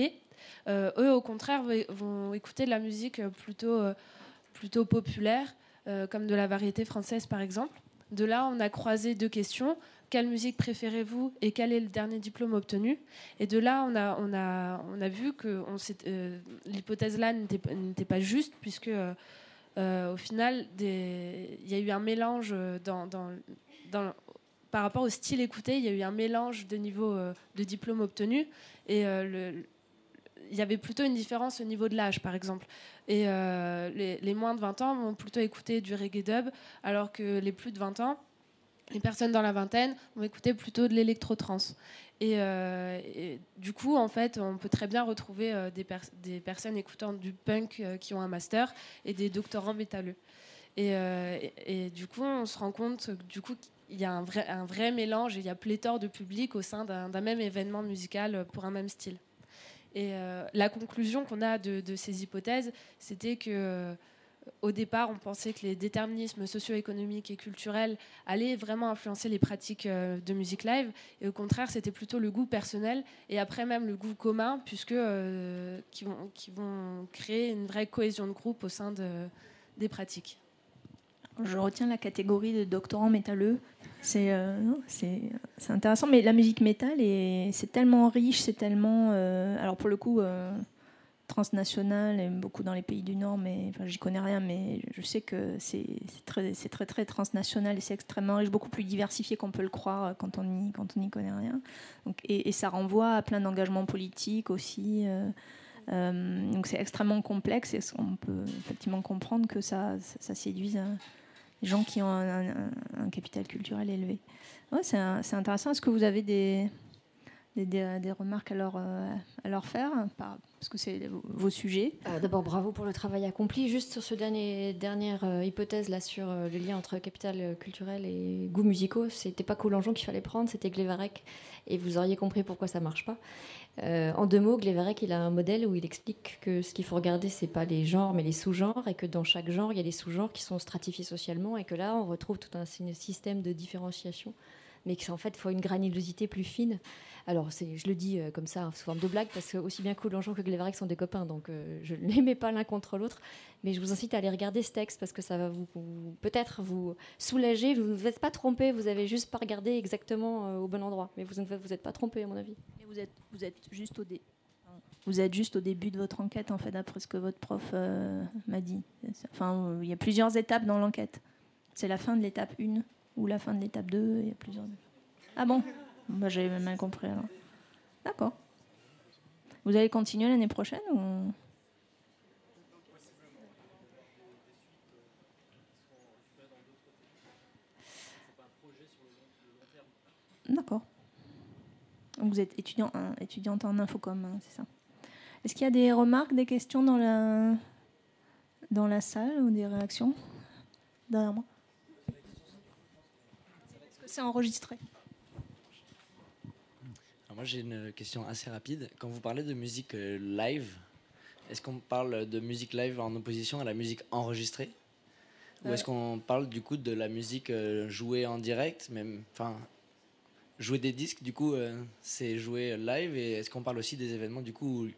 euh, eux, au contraire, vont écouter de la musique plutôt, euh, populaire, euh, comme de la variété française, par exemple. De là, on a croisé deux questions. Quelle musique préférez-vous et quel est le dernier diplôme obtenu? Et de là, on a, vu que euh, l'hypothèse là n'était pas juste, puisque euh, euh, au final, il y a eu un mélange par rapport au style écouté, il y a eu un mélange de niveau de diplôme obtenu et il y avait plutôt une différence au niveau de l'âge, par exemple. Et les, les, moins de 20 ans vont plutôt écouter du reggae dub, alors que les plus de 20 ans les personnes dans la vingtaine vont écouter plutôt de l'électro-trans. Euh, et, du coup, en fait, on peut très bien retrouver euh, des, personnes écoutant du punk euh, qui ont un master et des doctorants métalleux. Et, et, du coup, on se rend compte du coup qu'il y a un vrai, un vrai mélange et il y a pléthore de public au sein d'un même événement musical pour un même style. Et la conclusion qu'on a de, ces hypothèses, c'était que au départ, on pensait que les déterminismes socio-économiques et culturels allaient vraiment influencer les pratiques euh, de musique live. Et au contraire, c'était plutôt le goût personnel et après même le goût commun, puisque euh, qui, vont, créer une vraie cohésion de groupe au sein de, des pratiques. Je retiens la catégorie de doctorants métalleux. C'est euh, intéressant, mais la musique métal, c'est tellement riche, c'est tellement... alors pour le coup transnational et beaucoup dans les pays du Nord, mais j'y connais rien, mais je sais que c'est très, très, très transnational et c'est extrêmement riche, beaucoup plus diversifié qu'on peut le croire quand on n'y quand on connaît rien. Donc, et, ça renvoie à plein d'engagements politiques aussi. Euh, euh, donc c'est extrêmement complexe et on peut effectivement comprendre que ça, ça, séduise hein, gens qui ont un, capital culturel élevé. Ouais, c'est intéressant. Est-ce que vous avez des, des, remarques à leur, euh, à leur faire Parce que c'est vos sujets. Euh, d'abord, bravo pour le travail accompli. Juste sur ce dernier, dernière euh, hypothèse là sur le lien entre capital culturel et goûts musicaux, c'était pas Coulangeon qu'il fallait prendre, c'était Glévarec. Et vous auriez compris pourquoi ça marche pas. en deux mots, Glévarec, il a un modèle où il explique que ce qu'il faut regarder, c'est pas les genres, mais les sous-genres, et que dans chaque genre, il y a des sous-genres qui sont stratifiés socialement, et que là, on retrouve tout un système de différenciation, mais qu'en fait, il faut une granulosité plus fine. Alors, je le dis euh, comme ça, sous forme de blague, parce que aussi bien Coulangeon que Glévarec sont des copains, donc euh, je ne les mets pas l'un contre l'autre. Mais je vous incite à aller regarder ce texte, parce que ça va peut-être vous soulager. Vous ne vous êtes pas trompé, vous avez juste pas regardé exactement euh, au bon endroit. Mais vous ne vous êtes pas trompé, à mon avis. vous êtes, juste au dé. Vous êtes juste au début de votre enquête, en fait, d'après ce que votre prof m'a dit. Enfin, il y a plusieurs étapes dans l'enquête. C'est la fin de l'étape 1 ou la fin de l'étape 2. Il y a plusieurs. Ah bon? Bah, J'ai mal compris. D'accord. Vous allez continuer l'année prochaine ou... D'accord. Vous êtes étudiant, étudiante en infocom, hein, c'est ça? Est-ce qu'il y a des remarques, des questions dans la, dans la salle ou des réactions derrière moi? C'est enregistré Moi j'ai une question assez rapide. Quand vous parlez de musique euh, live, est-ce qu'on parle de musique live en opposition à la musique enregistrée? Ou est-ce euh. qu'on parle du coup de la musique euh, jouée en direct, même, enfin, jouer des disques, du coup, c'est jouer live? Et est-ce qu'on parle aussi des événements, du coup, où il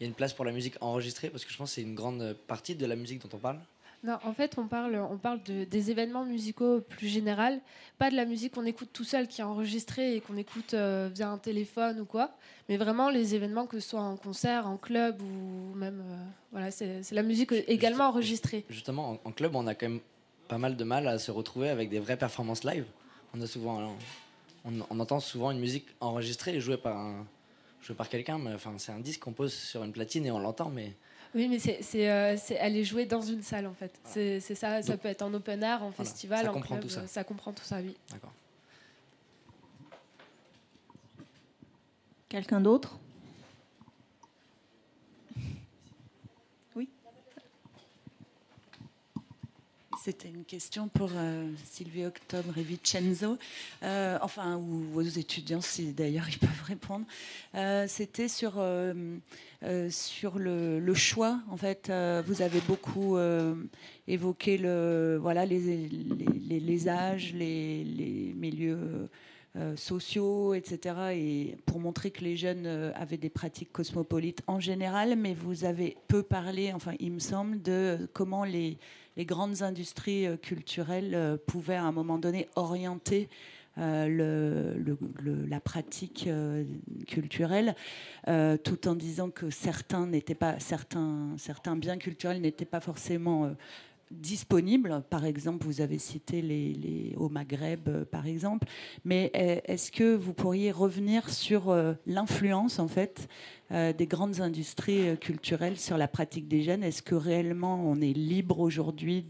y a une place pour la musique enregistrée? Parce que je pense que c'est une grande partie de la musique dont on parle. Non, en fait, on parle, on parle de, des événements musicaux plus général, pas de la musique qu'on écoute tout seul, qui est enregistrée et qu'on écoute euh, via un téléphone ou quoi, mais vraiment les événements, que ce soit en concert, en club ou même. Euh, voilà, c'est la musique également enregistrée. Justement, en, club, on a quand même pas mal de mal à se retrouver avec des vraies performances live. On a souvent on, entend souvent une musique enregistrée et jouée par, un, par quelqu'un, mais enfin, c'est un disque qu'on pose sur une platine et on l'entend, mais. Oui, mais c'est, euh, c'est, elle est jouée dans une salle en fait. C'est, ça, ça peut être en open art, en festival, ça en comprend club, tout ça. ça comprend tout ça, oui. D'accord. Quelqu'un d'autre? C'était une question pour euh, Sylvie Octobre et Vincenzo, euh, enfin, ou aux étudiants, si d'ailleurs ils peuvent répondre. Euh, c'était sur, sur le, choix. En fait, vous avez beaucoup évoqué le, voilà, les, les, les âges, les, les milieux. sociaux, etc., et pour montrer que les jeunes avaient des pratiques cosmopolites en général, mais vous avez peu parlé, enfin il me semble, de comment les, les grandes industries euh, culturelles euh, pouvaient à un moment donné orienter euh, la pratique culturelle, tout en disant que certains n'étaient pas certains certains biens culturels n'étaient pas forcément disponibles. Par exemple, vous avez cité les, au Maghreb, par exemple. Mais est-ce que vous pourriez revenir sur l'influence en fait euh, des grandes industries euh, culturelles sur la pratique des jeunes? Est-ce que réellement on est libre aujourd'hui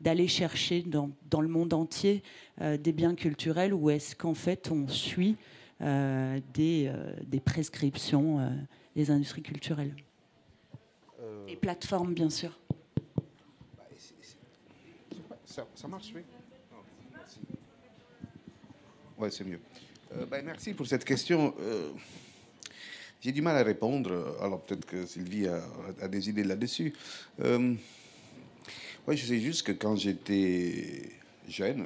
d'aller chercher dans, dans, le monde entier euh, des biens culturels? Ou est-ce qu'en fait on suit des, des, prescriptions des industries culturelles? Et plateformes, bien sûr. Ça, marche, oui. Oui, c'est mieux. Ben, merci pour cette question. J'ai du mal à répondre, alors peut-être que Sylvie a, des idées là-dessus. Euh, je sais juste que quand j'étais jeune,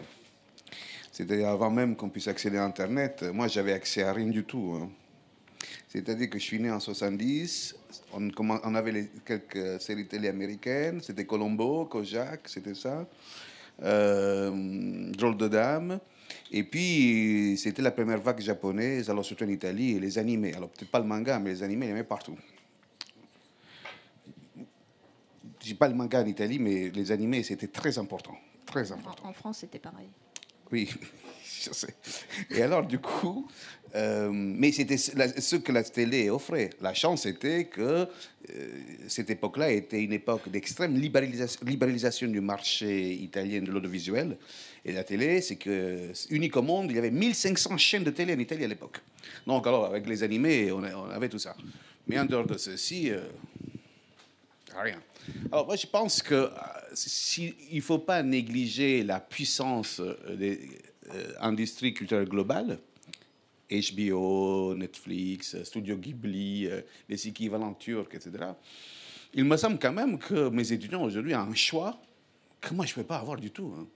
c'est-à-dire avant même qu'on puisse accéder à Internet, moi j'avais accès à rien du tout. Hein. C'est-à-dire que je suis né en 70, on, avait les, quelques séries télé américaines, c'était Colombo, Kojak, c'était ça, euh, Drôle de Dame. Et puis, c'était la première vague japonaise, alors surtout en Italie, et les animés. Alors, peut-être pas le manga, mais les animés, il y en avait partout. Je dis pas le manga en Italie, mais les animés, c'était très important. Très important. En, France, c'était pareil. Oui, je sais. Et alors, du coup, euh, mais c'était ce que la télé offrait. La chance était que euh, cette époque-là était une époque d'extrême libéralisation, du marché italien de l'audiovisuel. Et la télé, c'est que, unique au monde, il y avait 1500 chaînes de télé en Italie à l'époque. Donc, alors, avec les animés, on, avait tout ça. Mais en dehors de ceci, euh, rien. Alors, moi, je pense que si, il ne faut pas négliger la puissance des industries culturelles globales. HBO, Netflix, Studio Ghibli, les équivalents turcs, etc. Il me semble quand même que mes étudiants aujourd'hui ont un choix que moi je ne peux pas avoir du tout. Hein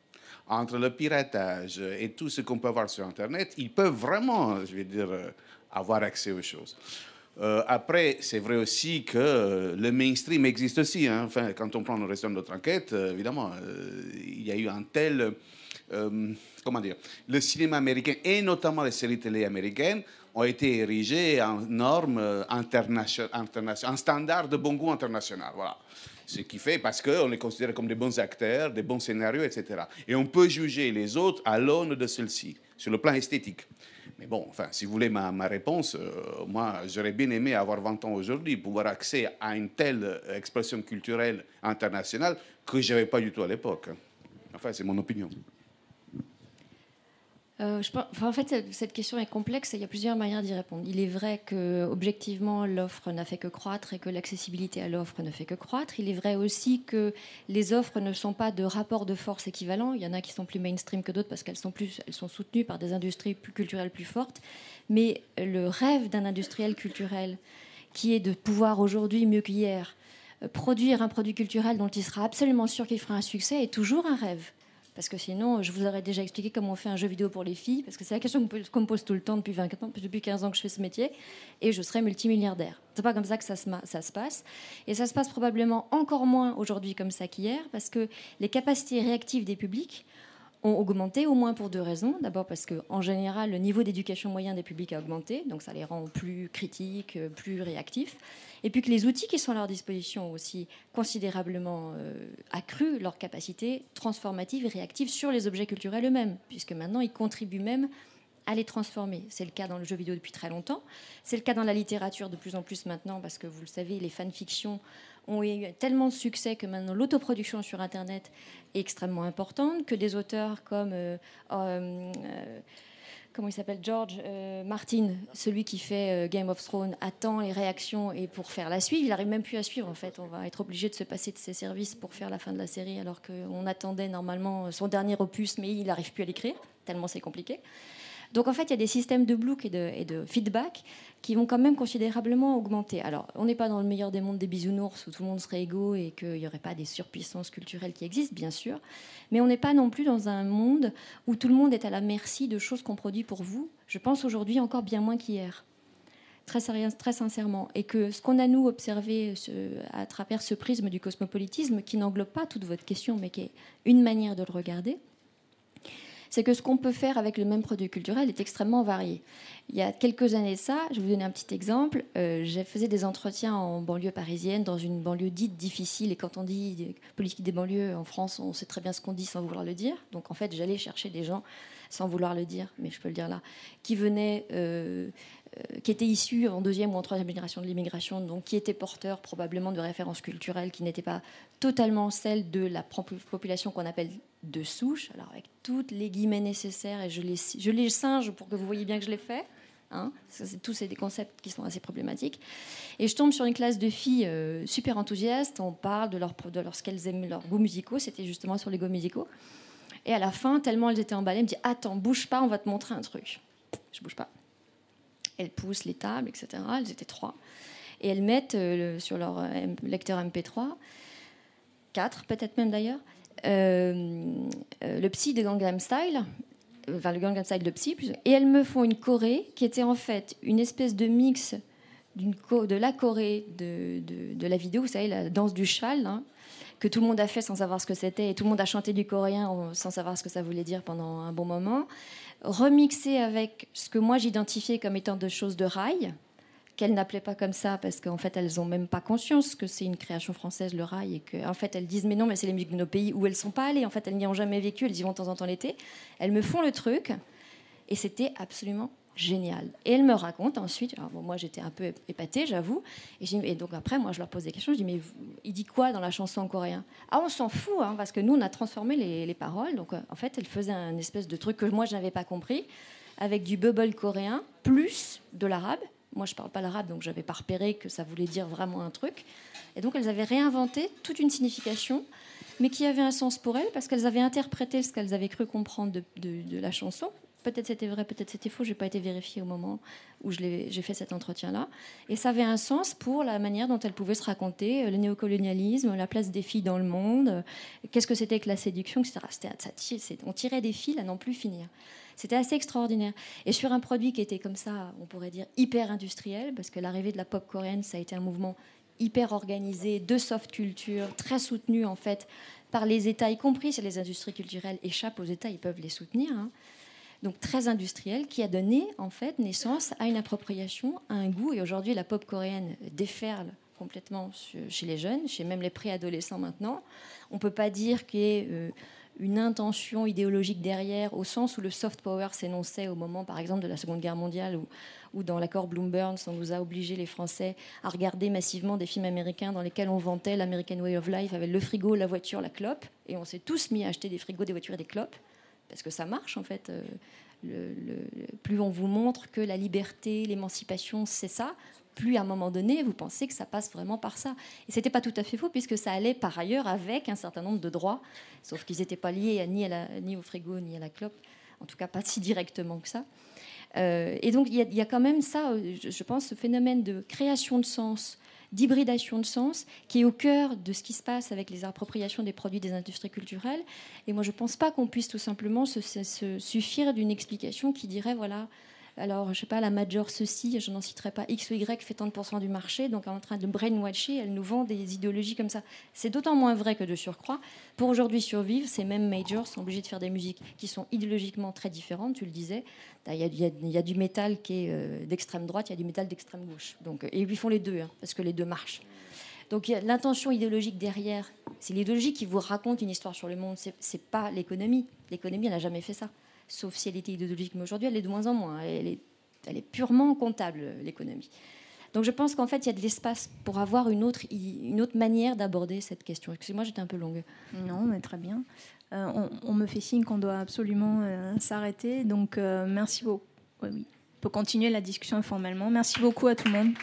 entre le piratage et tout ce qu'on peut avoir sur Internet, ils peuvent vraiment, je vais dire, euh, avoir accès aux choses. Euh, après, c'est vrai aussi que le mainstream existe aussi. Hein. Enfin, quand on prend le restant de notre enquête, euh, évidemment, il y a eu un tel euh, comment dire, le cinéma américain et notamment les séries télé américaines ont été érigées en normes internationales, en standard de bon goût international. Voilà. Ce qui fait parce qu'on les considère comme des bons acteurs, des bons scénarios, etc. Et on peut juger les autres à l'aune de celle-ci, sur le plan esthétique. Mais bon, enfin, si vous voulez ma, ma réponse, euh, moi, j'aurais bien aimé avoir 20 ans aujourd'hui, pouvoir accéder à une telle expression culturelle internationale que je n'avais pas du tout à l'époque. Enfin, c'est mon opinion. Euh, en fait, cette question est complexe et il y a plusieurs manières d'y répondre. Il est vrai que objectivement, l'offre n'a fait que croître et que l'accessibilité à l'offre ne fait que croître. Il est vrai aussi que les offres ne sont pas de rapport de force équivalent. Il y en a qui sont plus mainstream que d'autres parce qu'elles sont, sont soutenues par des industries plus culturelles plus fortes. Mais le rêve d'un industriel culturel, qui est de pouvoir aujourd'hui, mieux qu'hier, produire un produit culturel dont il sera absolument sûr qu'il fera un succès, est toujours un rêve. Parce que sinon, je vous aurais déjà expliqué comment on fait un jeu vidéo pour les filles, parce que c'est la question qu'on me pose tout le temps depuis, 20 ans, depuis 15 ans que je fais ce métier, et je serais multimilliardaire. C'est pas comme ça que ça se, ça se passe. Et ça se passe probablement encore moins aujourd'hui comme ça qu'hier, parce que les capacités réactives des publics ont augmenté au moins pour deux raisons. D'abord parce qu'en général, le niveau d'éducation moyen des publics a augmenté, donc ça les rend plus critiques, plus réactifs et puis que les outils qui sont à leur disposition ont aussi considérablement euh, accru leur capacité transformative et réactive sur les objets culturels eux-mêmes, puisque maintenant ils contribuent même à les transformer. C'est le cas dans le jeu vidéo depuis très longtemps, c'est le cas dans la littérature de plus en plus maintenant, parce que vous le savez, les fanfictions ont eu tellement de succès que maintenant l'autoproduction sur Internet est extrêmement importante, que des auteurs comme... Euh, euh, comment il s'appelle George euh, Martin, celui qui fait euh, Game of Thrones, attend les réactions et pour faire la suite, il n'arrive même plus à suivre en fait. On va être obligé de se passer de ses services pour faire la fin de la série alors qu'on attendait normalement son dernier opus, mais il n'arrive plus à l'écrire, tellement c'est compliqué. Donc en fait, il y a des systèmes de bloc et de, feedback qui vont quand même considérablement augmenter. Alors, on n'est pas dans le meilleur des mondes des bisounours où tout le monde serait égaux et qu'il n'y aurait pas des surpuissances culturelles qui existent, bien sûr. Mais on n'est pas non plus dans un monde où tout le monde est à la merci de choses qu'on produit pour vous. Je pense aujourd'hui encore bien moins qu'hier. Très, très sincèrement. Et que ce qu'on a, nous, observé à travers ce prisme du cosmopolitisme, qui n'englobe pas toute votre question, mais qui est une manière de le regarder, c'est que ce qu'on peut faire avec le même produit culturel est extrêmement varié. Il y a quelques années de ça, je vous donner un petit exemple. Euh, j'ai fait des entretiens en banlieue parisienne, dans une banlieue dite difficile. Et quand on dit politique des banlieues en France, on sait très bien ce qu'on dit sans vouloir le dire. Donc en fait, j'allais chercher des gens, sans vouloir le dire, mais je peux le dire là, qui venaient euh, qui étaient issus en deuxième ou en troisième génération de l'immigration, donc qui étaient porteurs probablement de références culturelles qui n'étaient pas totalement celles de la population qu'on appelle de souche, alors avec toutes les guillemets nécessaires, et je les, je les singe pour que vous voyez bien que je l'ai fait. Hein tous c'est des concepts qui sont assez problématiques. Et je tombe sur une classe de filles euh, super enthousiastes. On parle de, leur, de leur, ce qu'elles aiment, leurs goûts musicaux. C'était justement sur les goûts musicaux. Et à la fin, tellement elles étaient emballées, elles me disent Attends, bouge pas, on va te montrer un truc. Je bouge pas. Elles poussent les tables, etc. Elles étaient trois. Et elles mettent euh, sur leur euh, lecteur MP3, quatre peut-être même d'ailleurs, euh, le psy de Gangnam Style, enfin le Gangnam Style de psy, et elles me font une choré qui était en fait une espèce de mix de la choré de, la vidéo, vous savez, la danse du cheval, hein, que tout le monde a fait sans savoir ce que c'était, et tout le monde a chanté du coréen sans savoir ce que ça voulait dire pendant un bon moment remixé avec ce que moi j'identifiais comme étant de choses de rail, qu'elles n'appelaient pas comme ça parce qu'en fait elles n'ont même pas conscience que c'est une création française le rail et qu'en en fait elles disent mais non mais c'est les musiques de nos pays où elles sont pas allées. En fait elles n'y ont jamais vécu elles y vont de temps en temps l'été. Elles me font le truc. Et c'était absolument génial. Et elle me raconte ensuite, moi j'étais un peu épatée, j'avoue, et, donc après, moi je leur pose des questions, je dis, mais il dit quoi dans la chanson en coréen? Ah, on s'en fout, hein, parce que nous on a transformé les, paroles, donc euh, en fait elle faisait un espèce de truc que moi je n'avais pas compris, avec du bubble coréen, plus de l'arabe. Moi je parle pas l'arabe, donc je n'avais pas repéré que ça voulait dire vraiment un truc. Et donc elles avaient réinventé toute une signification mais qui avait un sens pour elles parce qu'elles avaient interprété ce qu'elles avaient cru comprendre de la chanson Peut-être c'était vrai, peut-être c'était faux. Je n'ai pas été vérifiée au moment où j'ai fait cet entretien-là. Et ça avait un sens pour la manière dont elle pouvait se raconter euh, le néocolonialisme, la place des filles dans le monde, euh, qu'est-ce que c'était que la séduction, etc. on tirait des fils à n'en plus finir. C'était assez extraordinaire. Et sur un produit qui était comme ça, on pourrait dire hyper industriel, parce que l'arrivée de la pop coréenne, ça a été un mouvement hyper organisé, de soft culture, très soutenu en fait par les États, y compris si les industries culturelles échappent aux États, ils peuvent les soutenir. hein. Donc très industriel, qui a donné en fait naissance à une appropriation, à un goût. Et aujourd'hui, la pop coréenne déferle complètement chez les jeunes, chez même les préadolescents maintenant. On ne peut pas dire qu'il y ait euh, une intention idéologique derrière, au sens où le soft power s'énonçait au moment, par exemple, de la Seconde Guerre mondiale, où, dans l'accord Bloomberg, on nous a obligé les Français à regarder massivement des films américains dans lesquels on vantait l'American Way of Life avec le frigo, la voiture, la clope. Et on s'est tous mis à acheter des frigos, des voitures et des clopes, parce que ça marche en fait. Euh, plus on vous montre que la liberté, l'émancipation, c'est ça, plus à un moment donné, vous pensez que ça passe vraiment par ça. Et c'était pas tout à fait faux, puisque ça allait par ailleurs avec un certain nombre de droits, sauf qu'ils n'étaient pas liés ni, au frigo, ni à la clope, en tout cas pas si directement que ça. Euh, et donc il y, a- quand même ça, euh, je pense, ce phénomène de création de sens, d'hybridation de sens, qui est au cœur de ce qui se passe avec les appropriations des produits des industries culturelles. Et moi, je ne pense pas qu'on puisse tout simplement se, se- se suffire d'une explication qui dirait, voilà, alors, je sais pas, la major ceci, je n'en citerai pas, X ou Y fait 30% du marché, donc en train de brainwasher, elle nous vend des idéologies comme ça. C'est d'autant moins vrai que de surcroît, pour aujourd'hui survivre, ces mêmes majors sont obligés de faire des musiques qui sont idéologiquement très différentes, tu le disais. Il y a, du métal qui est euh, d'extrême droite, il y a du métal d'extrême gauche. Donc, et ils font les deux, hein, parce que les deux marchent. Donc l'intention idéologique derrière. C'est l'idéologie qui vous raconte une histoire sur le monde. C'est pas l'économie. L'économie, elle n'a jamais fait ça. Sauf si elle était idéologique. Mais aujourd'hui, elle est de moins en moins. Elle est, purement comptable, l'économie. Donc je pense qu'en fait, il y a de l'espace pour avoir une autre, une autre manière d'aborder cette question. Excusez-moi, j'étais un peu longue. Non, mais très bien. Euh, on, me fait signe qu'on doit absolument euh, s'arrêter. Donc, euh, merci beaucoup. Oui. On peut continuer la discussion informellement. Merci beaucoup à tout le monde.